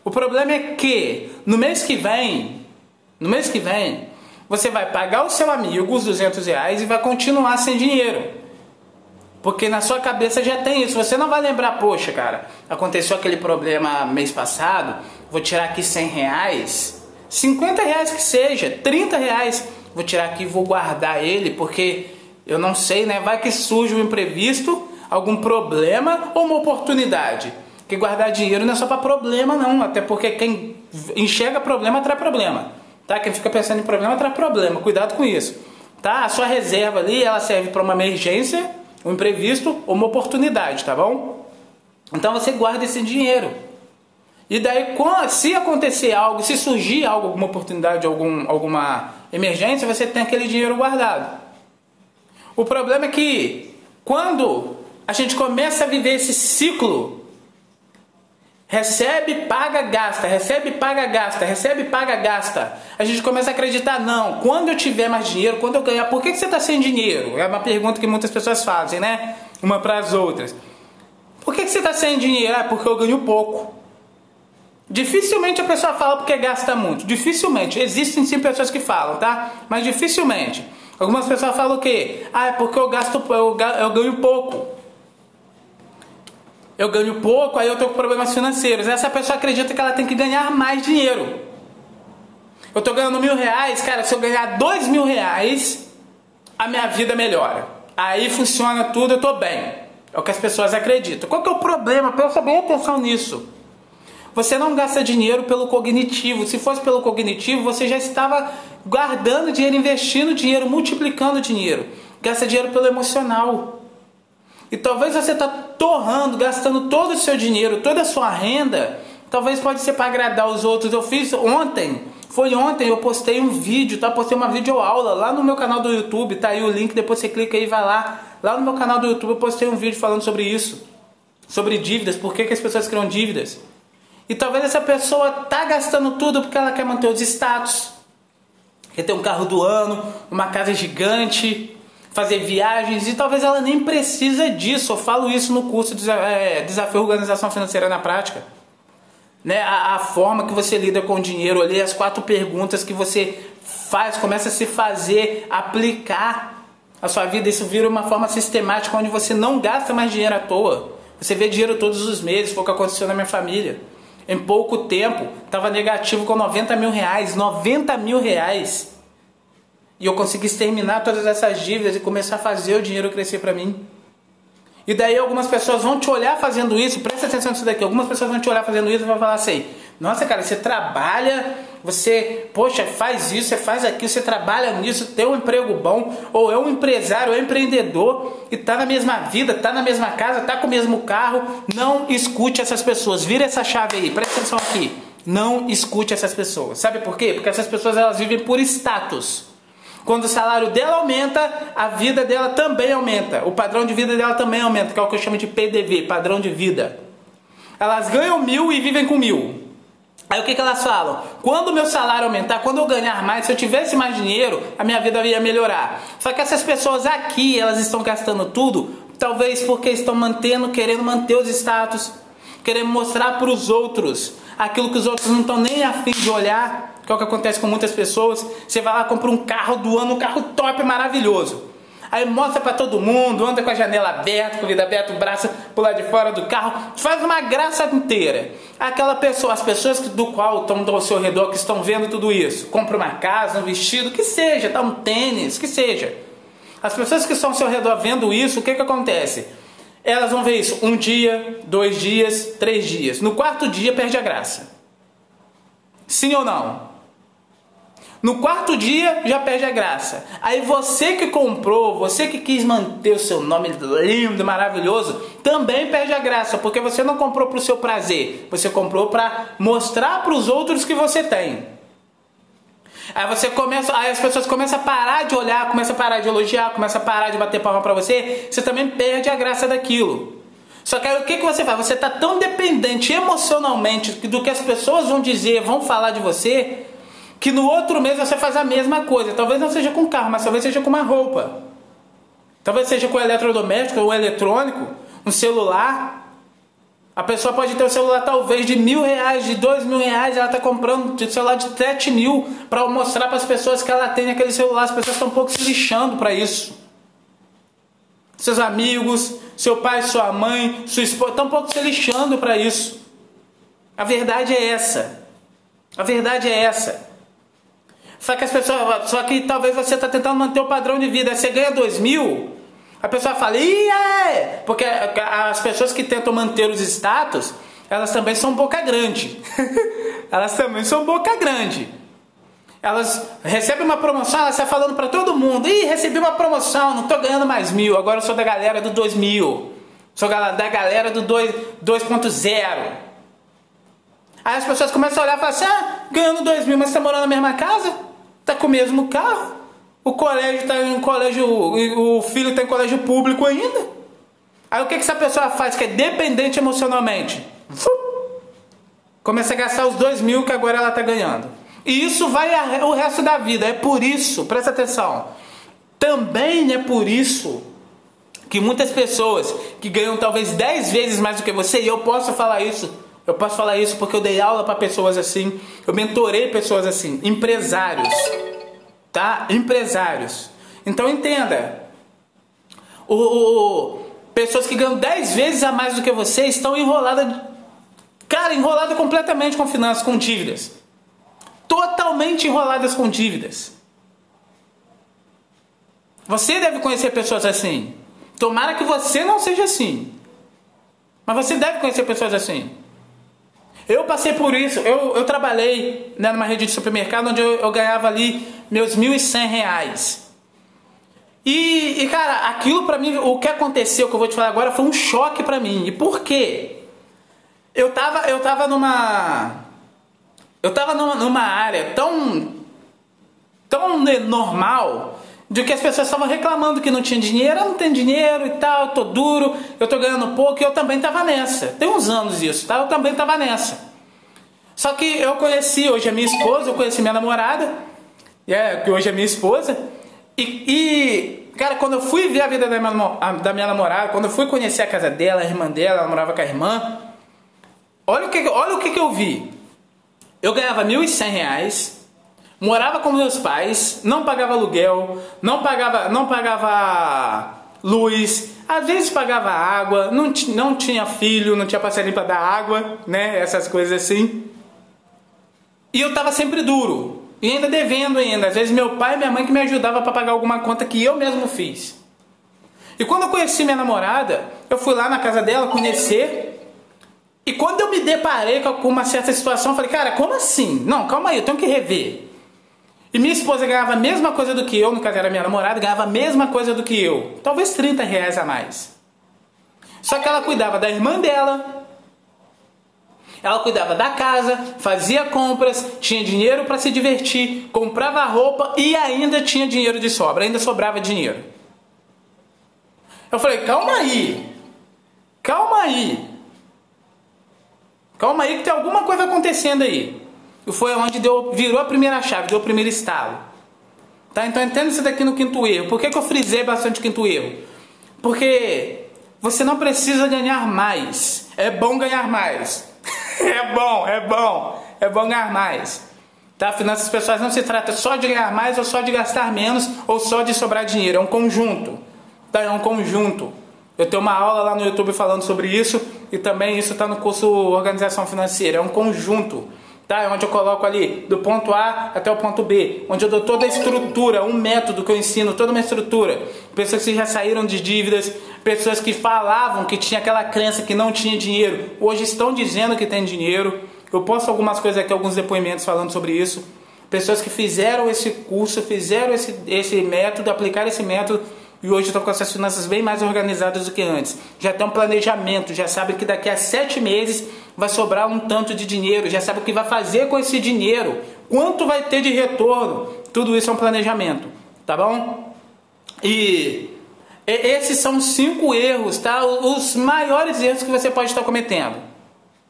O problema é que no mês que vem, no mês que vem, você vai pagar o seu amigo os 200 reais e vai continuar sem dinheiro. Porque na sua cabeça já tem isso. Você não vai lembrar, poxa, cara, aconteceu aquele problema mês passado, vou tirar aqui 100 reais, 50 reais que seja, 30 reais, vou tirar aqui e vou guardar ele, porque eu não sei, né? Vai que surge um imprevisto, algum problema ou uma oportunidade. Que guardar dinheiro não é só para problema, não. Até porque quem enxerga problema atrai problema. Tá? Quem fica pensando em problema traz problema. Cuidado com isso. Tá? A sua reserva ali, ela serve para uma emergência, um imprevisto ou uma oportunidade, tá bom? Então você guarda esse dinheiro. E daí, se acontecer algo, se surgir algo, alguma oportunidade, algum, alguma emergência, você tem aquele dinheiro guardado. O problema é que quando a gente começa a viver esse ciclo Recebe, paga, gasta, recebe, paga, gasta, recebe, paga, gasta. A gente começa a acreditar, não, quando eu tiver mais dinheiro, quando eu ganhar, por que, que você está sem dinheiro? É uma pergunta que muitas pessoas fazem, né? Uma para as outras. Por que, que você está sem dinheiro? Ah, porque eu ganho pouco. Dificilmente a pessoa fala porque gasta muito. Dificilmente. Existem sim pessoas que falam, tá? Mas dificilmente. Algumas pessoas falam o quê? Ah, é porque eu gasto, eu, eu ganho pouco. Eu ganho pouco, aí eu tô com problemas financeiros. Essa pessoa acredita que ela tem que ganhar mais dinheiro. Eu tô ganhando mil reais, cara, se eu ganhar dois mil reais, a minha vida melhora. Aí funciona tudo, eu tô bem. É o que as pessoas acreditam. Qual que é o problema? Presta bem atenção nisso. Você não gasta dinheiro pelo cognitivo. Se fosse pelo cognitivo, você já estava guardando dinheiro, investindo dinheiro, multiplicando dinheiro. Gasta dinheiro pelo emocional. E talvez você está torrando, gastando todo o seu dinheiro, toda a sua renda. Talvez pode ser para agradar os outros. Eu fiz ontem, foi ontem, eu postei um vídeo, tá? Postei uma videoaula lá no meu canal do YouTube, tá aí o link, depois você clica aí e vai lá. Lá no meu canal do YouTube eu postei um vídeo falando sobre isso. Sobre dívidas, por que, que as pessoas criam dívidas. E talvez essa pessoa tá gastando tudo porque ela quer manter os status. Quer ter um carro do ano, uma casa gigante, fazer viagens e talvez ela nem precisa disso. Eu falo isso no curso de é, Desafio Organização Financeira na Prática. Né? A, a, forma que você lida com o dinheiro ali, as quatro perguntas que você faz, começa a se fazer, aplicar a sua vida. Isso vira uma forma sistemática onde você não gasta mais dinheiro à toa. Você vê dinheiro todos os meses, foi o que aconteceu na minha família. Em pouco tempo, estava negativo com 90 mil reais. 90 mil reais. E eu consegui exterminar todas essas dívidas e começar a fazer o dinheiro crescer para mim. E daí algumas pessoas vão te olhar fazendo isso, presta atenção nisso daqui. Algumas pessoas vão te olhar fazendo isso e vão falar assim: Nossa, cara, você trabalha, você, poxa, faz isso, você faz aquilo, você trabalha nisso, tem um emprego bom, ou é um empresário, é um empreendedor e tá na mesma vida, tá na mesma casa, tá com o mesmo carro. Não escute essas pessoas, vira essa chave aí, presta atenção aqui. Não escute essas pessoas. Sabe por quê? Porque essas pessoas elas vivem por status. Quando o salário dela aumenta, a vida dela também aumenta. O padrão de vida dela também aumenta, que é o que eu chamo de PDV, padrão de vida. Elas ganham mil e vivem com mil. Aí o que, que elas falam? Quando o meu salário aumentar, quando eu ganhar mais, se eu tivesse mais dinheiro, a minha vida ia melhorar. Só que essas pessoas aqui, elas estão gastando tudo, talvez porque estão mantendo, querendo manter os status, querendo mostrar para os outros aquilo que os outros não estão nem afim de olhar é o que acontece com muitas pessoas. Você vai lá, compra um carro do ano, um carro top, maravilhoso. Aí mostra para todo mundo, anda com a janela aberta, com o vidro aberto, o braço pular de fora do carro, faz uma graça inteira. Aquela pessoa, as pessoas do qual estão ao seu redor, que estão vendo tudo isso, compra uma casa, um vestido, que seja, tá um tênis, que seja. As pessoas que estão ao seu redor vendo isso, o que que acontece? Elas vão ver isso um dia, dois dias, três dias. No quarto dia perde a graça. Sim ou não? No quarto dia já perde a graça. Aí você que comprou, você que quis manter o seu nome lindo, maravilhoso, também perde a graça, porque você não comprou para o seu prazer, você comprou para mostrar para os outros que você tem. Aí você começa, aí as pessoas começam a parar de olhar, começam a parar de elogiar, começam a parar de bater palma para você, você também perde a graça daquilo. Só que aí o que, que você faz? Você está tão dependente emocionalmente do que as pessoas vão dizer, vão falar de você, que no outro mês você faz a mesma coisa. Talvez não seja com carro, mas talvez seja com uma roupa. Talvez seja com eletrodoméstico ou eletrônico, um celular. A pessoa pode ter um celular talvez de mil reais, de dois mil reais, ela está comprando um celular de sete mil para mostrar para as pessoas que ela tem aquele celular. As pessoas estão um pouco se lixando para isso. Seus amigos, seu pai, sua mãe, sua esposa, estão um pouco se lixando para isso. A verdade é essa. A verdade é essa. Só que as pessoas. Só que talvez você está tentando manter o padrão de vida. Você ganha dois mil, a pessoa fala, é! Porque as pessoas que tentam manter os status, elas também são boca grande. elas também são boca grande. Elas recebem uma promoção, elas estão falando para todo mundo, Ih, recebi uma promoção, não estou ganhando mais mil, agora eu sou da galera do 2000. Sou da galera do 2.0. Aí as pessoas começam a olhar e falam assim, ah, ganhando dois mil, mas está morando na mesma casa? Está com o mesmo carro? O colégio está em colégio, o filho está em colégio público ainda? Aí o que, que essa pessoa faz que é dependente emocionalmente? Começa a gastar os dois mil que agora ela está ganhando. E isso vai o resto da vida. É por isso, presta atenção. Também é por isso que muitas pessoas que ganham talvez 10 vezes mais do que você, e eu posso falar isso Eu posso falar isso porque eu dei aula para pessoas assim, eu mentorei pessoas assim, empresários, tá? Empresários. Então entenda, o, o pessoas que ganham 10 vezes a mais do que você estão enroladas, cara, enroladas completamente com finanças, com dívidas, totalmente enroladas com dívidas. Você deve conhecer pessoas assim. Tomara que você não seja assim. Mas você deve conhecer pessoas assim. Eu passei por isso. Eu, eu trabalhei né, numa rede de supermercado onde eu, eu ganhava ali meus 1.100 reais. E, e, cara, aquilo pra mim, o que aconteceu, que eu vou te falar agora, foi um choque pra mim. E por quê? Eu tava, eu tava numa. Eu tava numa, numa área tão. tão normal de que as pessoas estavam reclamando que não tinha dinheiro, eu não tenho dinheiro e tal, eu tô duro, eu tô ganhando pouco, e eu também tava nessa. Tem uns anos isso, tá? Eu também tava nessa. Só que eu conheci hoje a minha esposa, eu conheci minha namorada, é, que hoje é minha esposa, e, e, cara, quando eu fui ver a vida da minha, da minha namorada, quando eu fui conhecer a casa dela, a irmã dela, ela morava com a irmã, olha o que, olha o que, que eu vi. Eu ganhava R$ 1.100, morava com meus pais, não pagava aluguel, não pagava, não pagava luz, às vezes pagava água, não, não tinha filho, não tinha passarinho para dar água, né? Essas coisas assim. E eu tava sempre duro. E ainda devendo ainda. Às vezes meu pai e minha mãe que me ajudavam para pagar alguma conta que eu mesmo fiz. E quando eu conheci minha namorada, eu fui lá na casa dela conhecer. E quando eu me deparei com uma certa situação, eu falei, cara, como assim? Não, calma aí, eu tenho que rever. E minha esposa ganhava a mesma coisa do que eu, no caso era minha namorada, ganhava a mesma coisa do que eu. Talvez 30 reais a mais. Só que ela cuidava da irmã dela, ela cuidava da casa, fazia compras, tinha dinheiro para se divertir, comprava roupa e ainda tinha dinheiro de sobra, ainda sobrava dinheiro. Eu falei: calma aí, calma aí, calma aí que tem alguma coisa acontecendo aí. E foi onde deu, virou a primeira chave, deu o primeiro estalo. Tá? Então entenda isso daqui no quinto erro. Por que, que eu frisei bastante o quinto erro? Porque você não precisa ganhar mais. É bom ganhar mais. é bom, é bom. É bom ganhar mais. Tá? Finanças pessoais não se trata só de ganhar mais ou só de gastar menos ou só de sobrar dinheiro. É um conjunto. Tá? É um conjunto. Eu tenho uma aula lá no YouTube falando sobre isso e também isso está no curso Organização Financeira. É um conjunto tá? É onde eu coloco ali do ponto A até o ponto B, onde eu dou toda a estrutura, um método que eu ensino, toda uma estrutura. Pessoas que já saíram de dívidas, pessoas que falavam que tinha aquela crença que não tinha dinheiro, hoje estão dizendo que tem dinheiro. Eu posto algumas coisas aqui, alguns depoimentos falando sobre isso. Pessoas que fizeram esse curso, fizeram esse, esse método, aplicaram esse método e hoje estão com essas finanças bem mais organizadas do que antes. Já tem um planejamento, já sabe que daqui a sete meses vai sobrar um tanto de dinheiro, já sabe o que vai fazer com esse dinheiro, quanto vai ter de retorno. Tudo isso é um planejamento, tá bom? E esses são cinco erros, tá? Os maiores erros que você pode estar cometendo,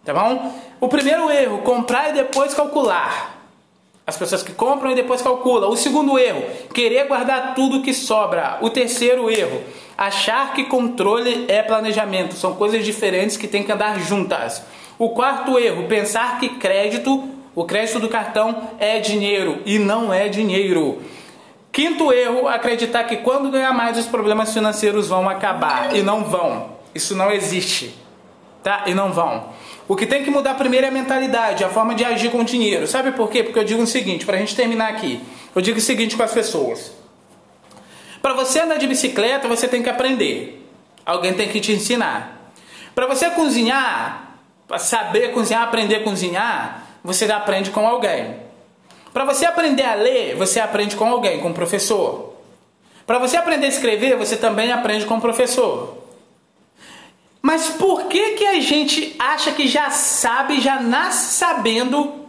tá bom? O primeiro erro, comprar e depois calcular. As pessoas que compram e depois calculam. O segundo erro, querer guardar tudo que sobra. O terceiro erro, achar que controle é planejamento. São coisas diferentes que têm que andar juntas. O quarto erro, pensar que crédito, o crédito do cartão é dinheiro e não é dinheiro. Quinto erro, acreditar que quando ganhar mais os problemas financeiros vão acabar e não vão. Isso não existe, tá? E não vão. O que tem que mudar primeiro é a mentalidade, a forma de agir com o dinheiro. Sabe por quê? Porque eu digo o seguinte, para a gente terminar aqui. Eu digo o seguinte com as pessoas. Para você andar de bicicleta, você tem que aprender. Alguém tem que te ensinar. Para você cozinhar, saber cozinhar, aprender a cozinhar, você aprende com alguém. Para você aprender a ler, você aprende com alguém, com um professor. Para você aprender a escrever, você também aprende com um professor. Mas por que que a gente acha que já sabe, já nasce sabendo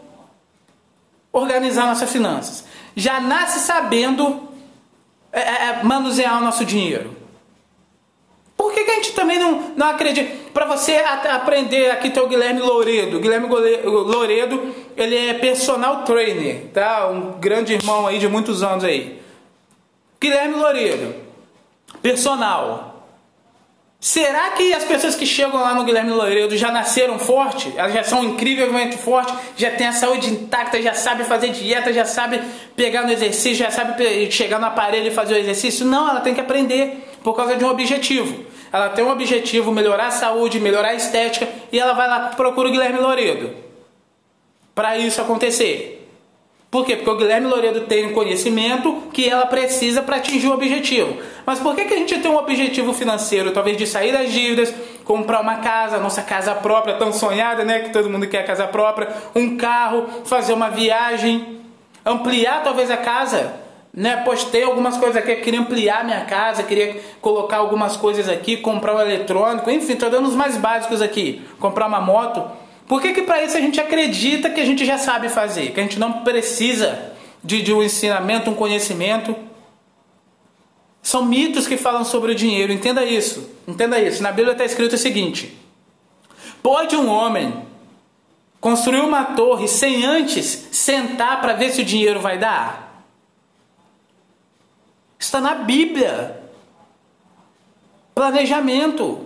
organizar nossas finanças? Já nasce sabendo é, é manusear o nosso dinheiro? Que, que a gente também não, não acredita? Para você aprender, aqui tem o Guilherme Louredo. Guilherme Louredo, ele é personal trainer, tá? Um grande irmão aí de muitos anos aí. Guilherme Louredo, personal. Será que as pessoas que chegam lá no Guilherme Loureiro já nasceram forte? Elas já são incrivelmente fortes, já têm a saúde intacta, já sabem fazer dieta, já sabem pegar no exercício, já sabem chegar no aparelho e fazer o exercício? Não, ela tem que aprender por causa de um objetivo. Ela tem um objetivo, melhorar a saúde, melhorar a estética, e ela vai lá procura o Guilherme Loureiro. Para isso acontecer. Por quê? Porque o Guilherme Louredo tem um conhecimento que ela precisa para atingir o objetivo. Mas por que, que a gente tem um objetivo financeiro? Talvez de sair das dívidas, comprar uma casa, nossa casa própria, tão sonhada, né? Que todo mundo quer casa própria, um carro, fazer uma viagem, ampliar talvez a casa. Né, postei algumas coisas aqui, queria ampliar minha casa, queria colocar algumas coisas aqui, comprar um eletrônico, enfim, estou dando os mais básicos aqui, comprar uma moto. Por que, que para isso a gente acredita que a gente já sabe fazer? Que a gente não precisa de, de um ensinamento, um conhecimento? São mitos que falam sobre o dinheiro, entenda isso. Entenda isso. Na Bíblia está escrito o seguinte: Pode um homem construir uma torre sem antes sentar para ver se o dinheiro vai dar? Está na Bíblia. Planejamento.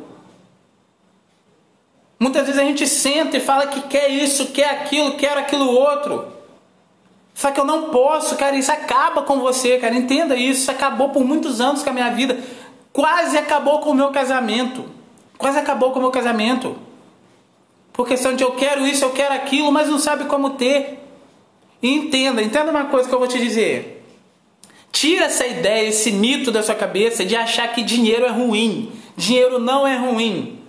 Muitas vezes a gente senta e fala que quer isso, quer aquilo, quer aquilo outro. Só que eu não posso, cara, isso acaba com você, cara. Entenda isso, isso acabou por muitos anos com a minha vida. Quase acabou com o meu casamento. Quase acabou com o meu casamento. Por questão de eu quero isso, eu quero aquilo, mas não sabe como ter. E entenda, entenda uma coisa que eu vou te dizer. Tira essa ideia, esse mito da sua cabeça de achar que dinheiro é ruim. Dinheiro não é ruim.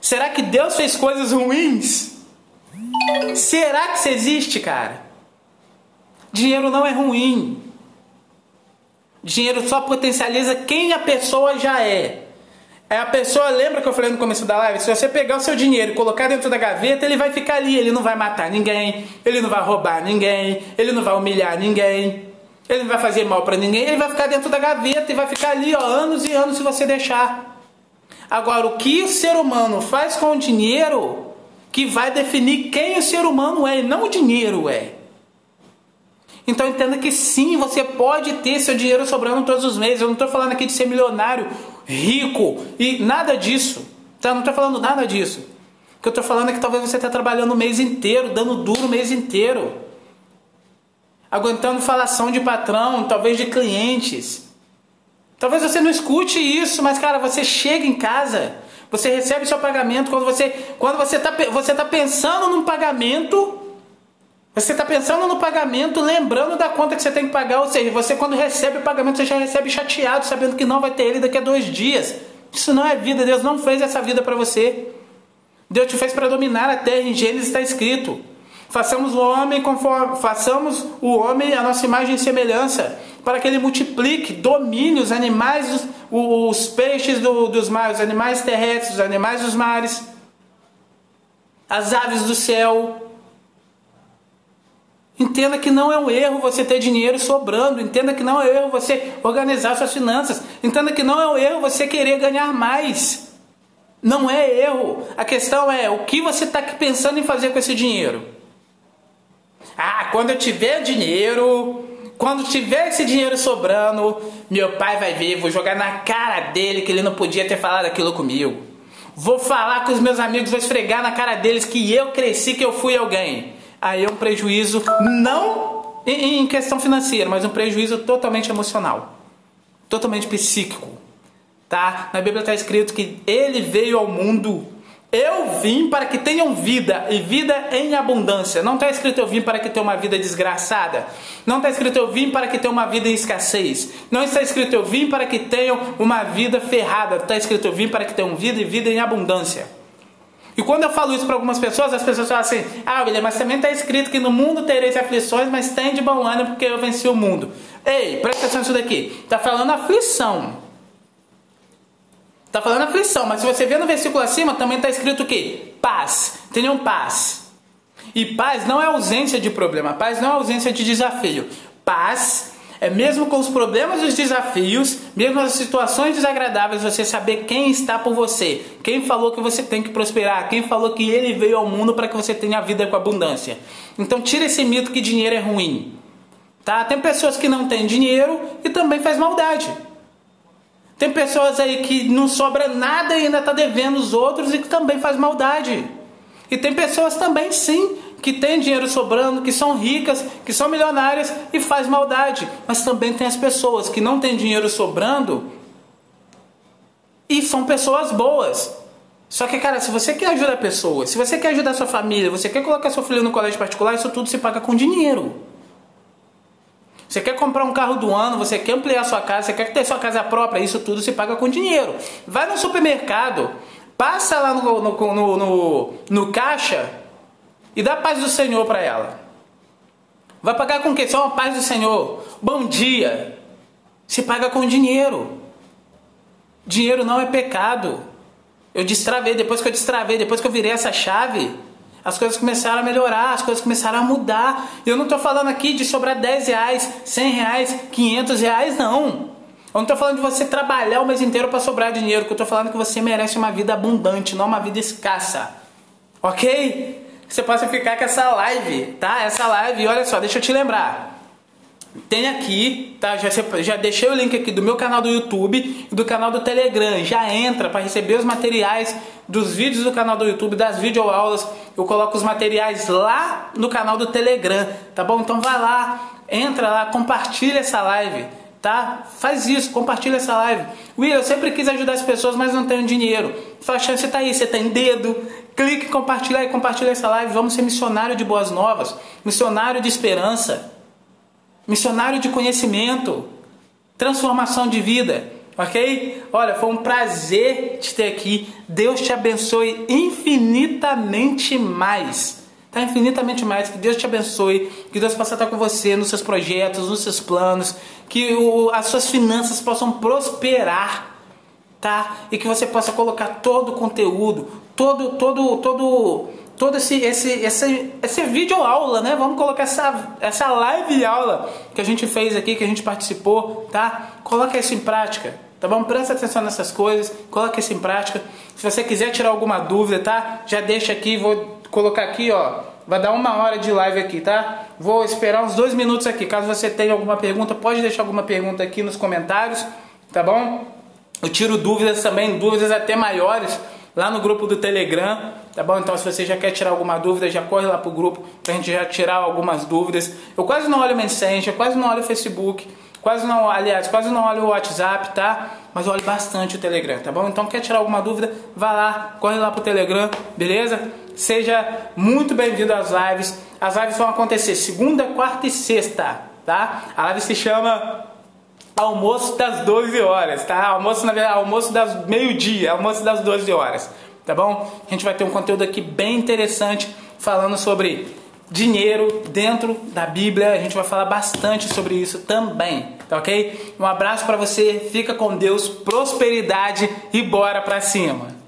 Será que Deus fez coisas ruins? Será que isso existe, cara? Dinheiro não é ruim. Dinheiro só potencializa quem a pessoa já é. É a pessoa, lembra que eu falei no começo da live? Se você pegar o seu dinheiro e colocar dentro da gaveta, ele vai ficar ali. Ele não vai matar ninguém, ele não vai roubar ninguém, ele não vai humilhar ninguém, ele não vai fazer mal para ninguém. Ele vai ficar dentro da gaveta e vai ficar ali ó, anos e anos se você deixar. Agora, o que o ser humano faz com o dinheiro que vai definir quem o ser humano é e não o dinheiro é. Então entenda que sim, você pode ter seu dinheiro sobrando todos os meses. Eu não estou falando aqui de ser milionário, rico e nada disso. Tá? Não estou falando nada disso. O que eu estou falando é que talvez você está trabalhando o mês inteiro, dando duro o mês inteiro. Aguentando falação de patrão, talvez de clientes. Talvez você não escute isso, mas cara, você chega em casa, você recebe seu pagamento quando você quando você está você tá pensando num pagamento, você está pensando no pagamento, lembrando da conta que você tem que pagar, ou seja, você quando recebe o pagamento você já recebe chateado, sabendo que não vai ter ele daqui a dois dias. Isso não é vida, Deus não fez essa vida para você. Deus te fez para dominar a terra, em Gênesis está escrito. Façamos o homem conforme, façamos o homem a nossa imagem e semelhança para que ele multiplique, domine os animais, os, os peixes do, dos mares, os animais terrestres, os animais dos mares, as aves do céu. Entenda que não é um erro você ter dinheiro sobrando. Entenda que não é um erro você organizar suas finanças. Entenda que não é um erro você querer ganhar mais. Não é erro. A questão é o que você está pensando em fazer com esse dinheiro. Ah, quando eu tiver dinheiro, quando tiver esse dinheiro sobrando, meu pai vai ver, vou jogar na cara dele que ele não podia ter falado aquilo comigo. Vou falar com os meus amigos, vou esfregar na cara deles que eu cresci, que eu fui alguém. Aí é um prejuízo, não em questão financeira, mas um prejuízo totalmente emocional, totalmente psíquico. Tá? Na Bíblia está escrito que ele veio ao mundo eu vim para que tenham vida e vida em abundância. Não está escrito eu vim para que tenham uma vida desgraçada. Não está escrito eu vim para que tenham uma vida em escassez. Não está escrito eu vim para que tenham uma vida ferrada. Está escrito eu vim para que tenham vida e vida em abundância. E quando eu falo isso para algumas pessoas, as pessoas falam assim: Ah, William, mas também está escrito que no mundo tereis aflições, mas tem de bom ânimo porque eu venci o mundo. Ei, presta atenção nisso daqui. Está falando aflição. Está falando aflição, mas se você ver no versículo acima, também está escrito o quê? Paz. Tenham paz. E paz não é ausência de problema, paz não é ausência de desafio. Paz é mesmo com os problemas e os desafios, mesmo as situações desagradáveis, você saber quem está por você, quem falou que você tem que prosperar, quem falou que ele veio ao mundo para que você tenha a vida com abundância. Então tira esse mito que dinheiro é ruim. Tá? Tem pessoas que não têm dinheiro e também faz maldade. Tem pessoas aí que não sobra nada e ainda está devendo os outros e que também faz maldade. E tem pessoas também, sim, que tem dinheiro sobrando, que são ricas, que são milionárias e faz maldade. Mas também tem as pessoas que não têm dinheiro sobrando e são pessoas boas. Só que, cara, se você quer ajudar pessoas, se você quer ajudar sua família, você quer colocar seu filho no colégio particular, isso tudo se paga com dinheiro. Você quer comprar um carro do ano, você quer ampliar sua casa, você quer ter sua casa própria, isso tudo se paga com dinheiro. Vai no supermercado, passa lá no, no, no, no, no caixa e dá paz do Senhor para ela. Vai pagar com o quê? Só a paz do Senhor. Bom dia. Se paga com dinheiro. Dinheiro não é pecado. Eu destravei, depois que eu destravei, depois que eu virei essa chave, as coisas começaram a melhorar, as coisas começaram a mudar. Eu não estou falando aqui de sobrar 10 reais, 100 reais, 500 reais, não. Eu não estou falando de você trabalhar o mês inteiro para sobrar dinheiro, que eu estou falando que você merece uma vida abundante, não uma vida escassa. Ok? você possa ficar com essa live, tá? Essa live, olha só, deixa eu te lembrar. Tem aqui, tá? Já, já deixei o link aqui do meu canal do YouTube e do canal do Telegram. Já entra para receber os materiais dos vídeos do canal do YouTube, das videoaulas. Eu coloco os materiais lá no canal do Telegram, tá bom? Então vai lá, entra lá, compartilha essa live tá? Faz isso, compartilha essa live. Will, eu sempre quis ajudar as pessoas, mas não tenho dinheiro. Fala, você tá aí, você tem dedo. Clique, compartilha e compartilha essa live. Vamos ser missionário de boas novas, missionário de esperança, missionário de conhecimento, transformação de vida. Ok? Olha, foi um prazer te ter aqui. Deus te abençoe infinitamente mais Está infinitamente mais. Que Deus te abençoe. Que Deus possa estar com você nos seus projetos, nos seus planos. Que o, as suas finanças possam prosperar. Tá? E que você possa colocar todo o conteúdo, todo, todo, todo, todo esse, esse, esse, esse vídeo aula, né? Vamos colocar essa, essa live aula que a gente fez aqui, que a gente participou, tá? Coloca isso em prática, tá bom? Presta atenção nessas coisas, coloca isso em prática. Se você quiser tirar alguma dúvida, tá? Já deixa aqui, vou colocar aqui, ó. Vai dar uma hora de live aqui, tá? Vou esperar uns dois minutos aqui. Caso você tenha alguma pergunta, pode deixar alguma pergunta aqui nos comentários, tá bom? Eu tiro dúvidas também, dúvidas até maiores, lá no grupo do Telegram, tá bom? Então se você já quer tirar alguma dúvida, já corre lá pro grupo pra gente já tirar algumas dúvidas. Eu quase não olho Messenger, quase não olho Facebook, quase não, aliás, quase não olho o WhatsApp, tá? Mas olho bastante o Telegram, tá bom? Então quer tirar alguma dúvida, vá lá, corre lá pro Telegram, beleza? Seja muito bem-vindo às lives. As lives vão acontecer segunda, quarta e sexta, tá? A live se chama Almoço das 12 horas, tá? Almoço, na verdade, almoço das meio-dia, almoço das 12 horas, tá bom? A gente vai ter um conteúdo aqui bem interessante falando sobre dinheiro dentro da Bíblia. A gente vai falar bastante sobre isso também, tá ok? Um abraço para você, fica com Deus, prosperidade e bora para cima.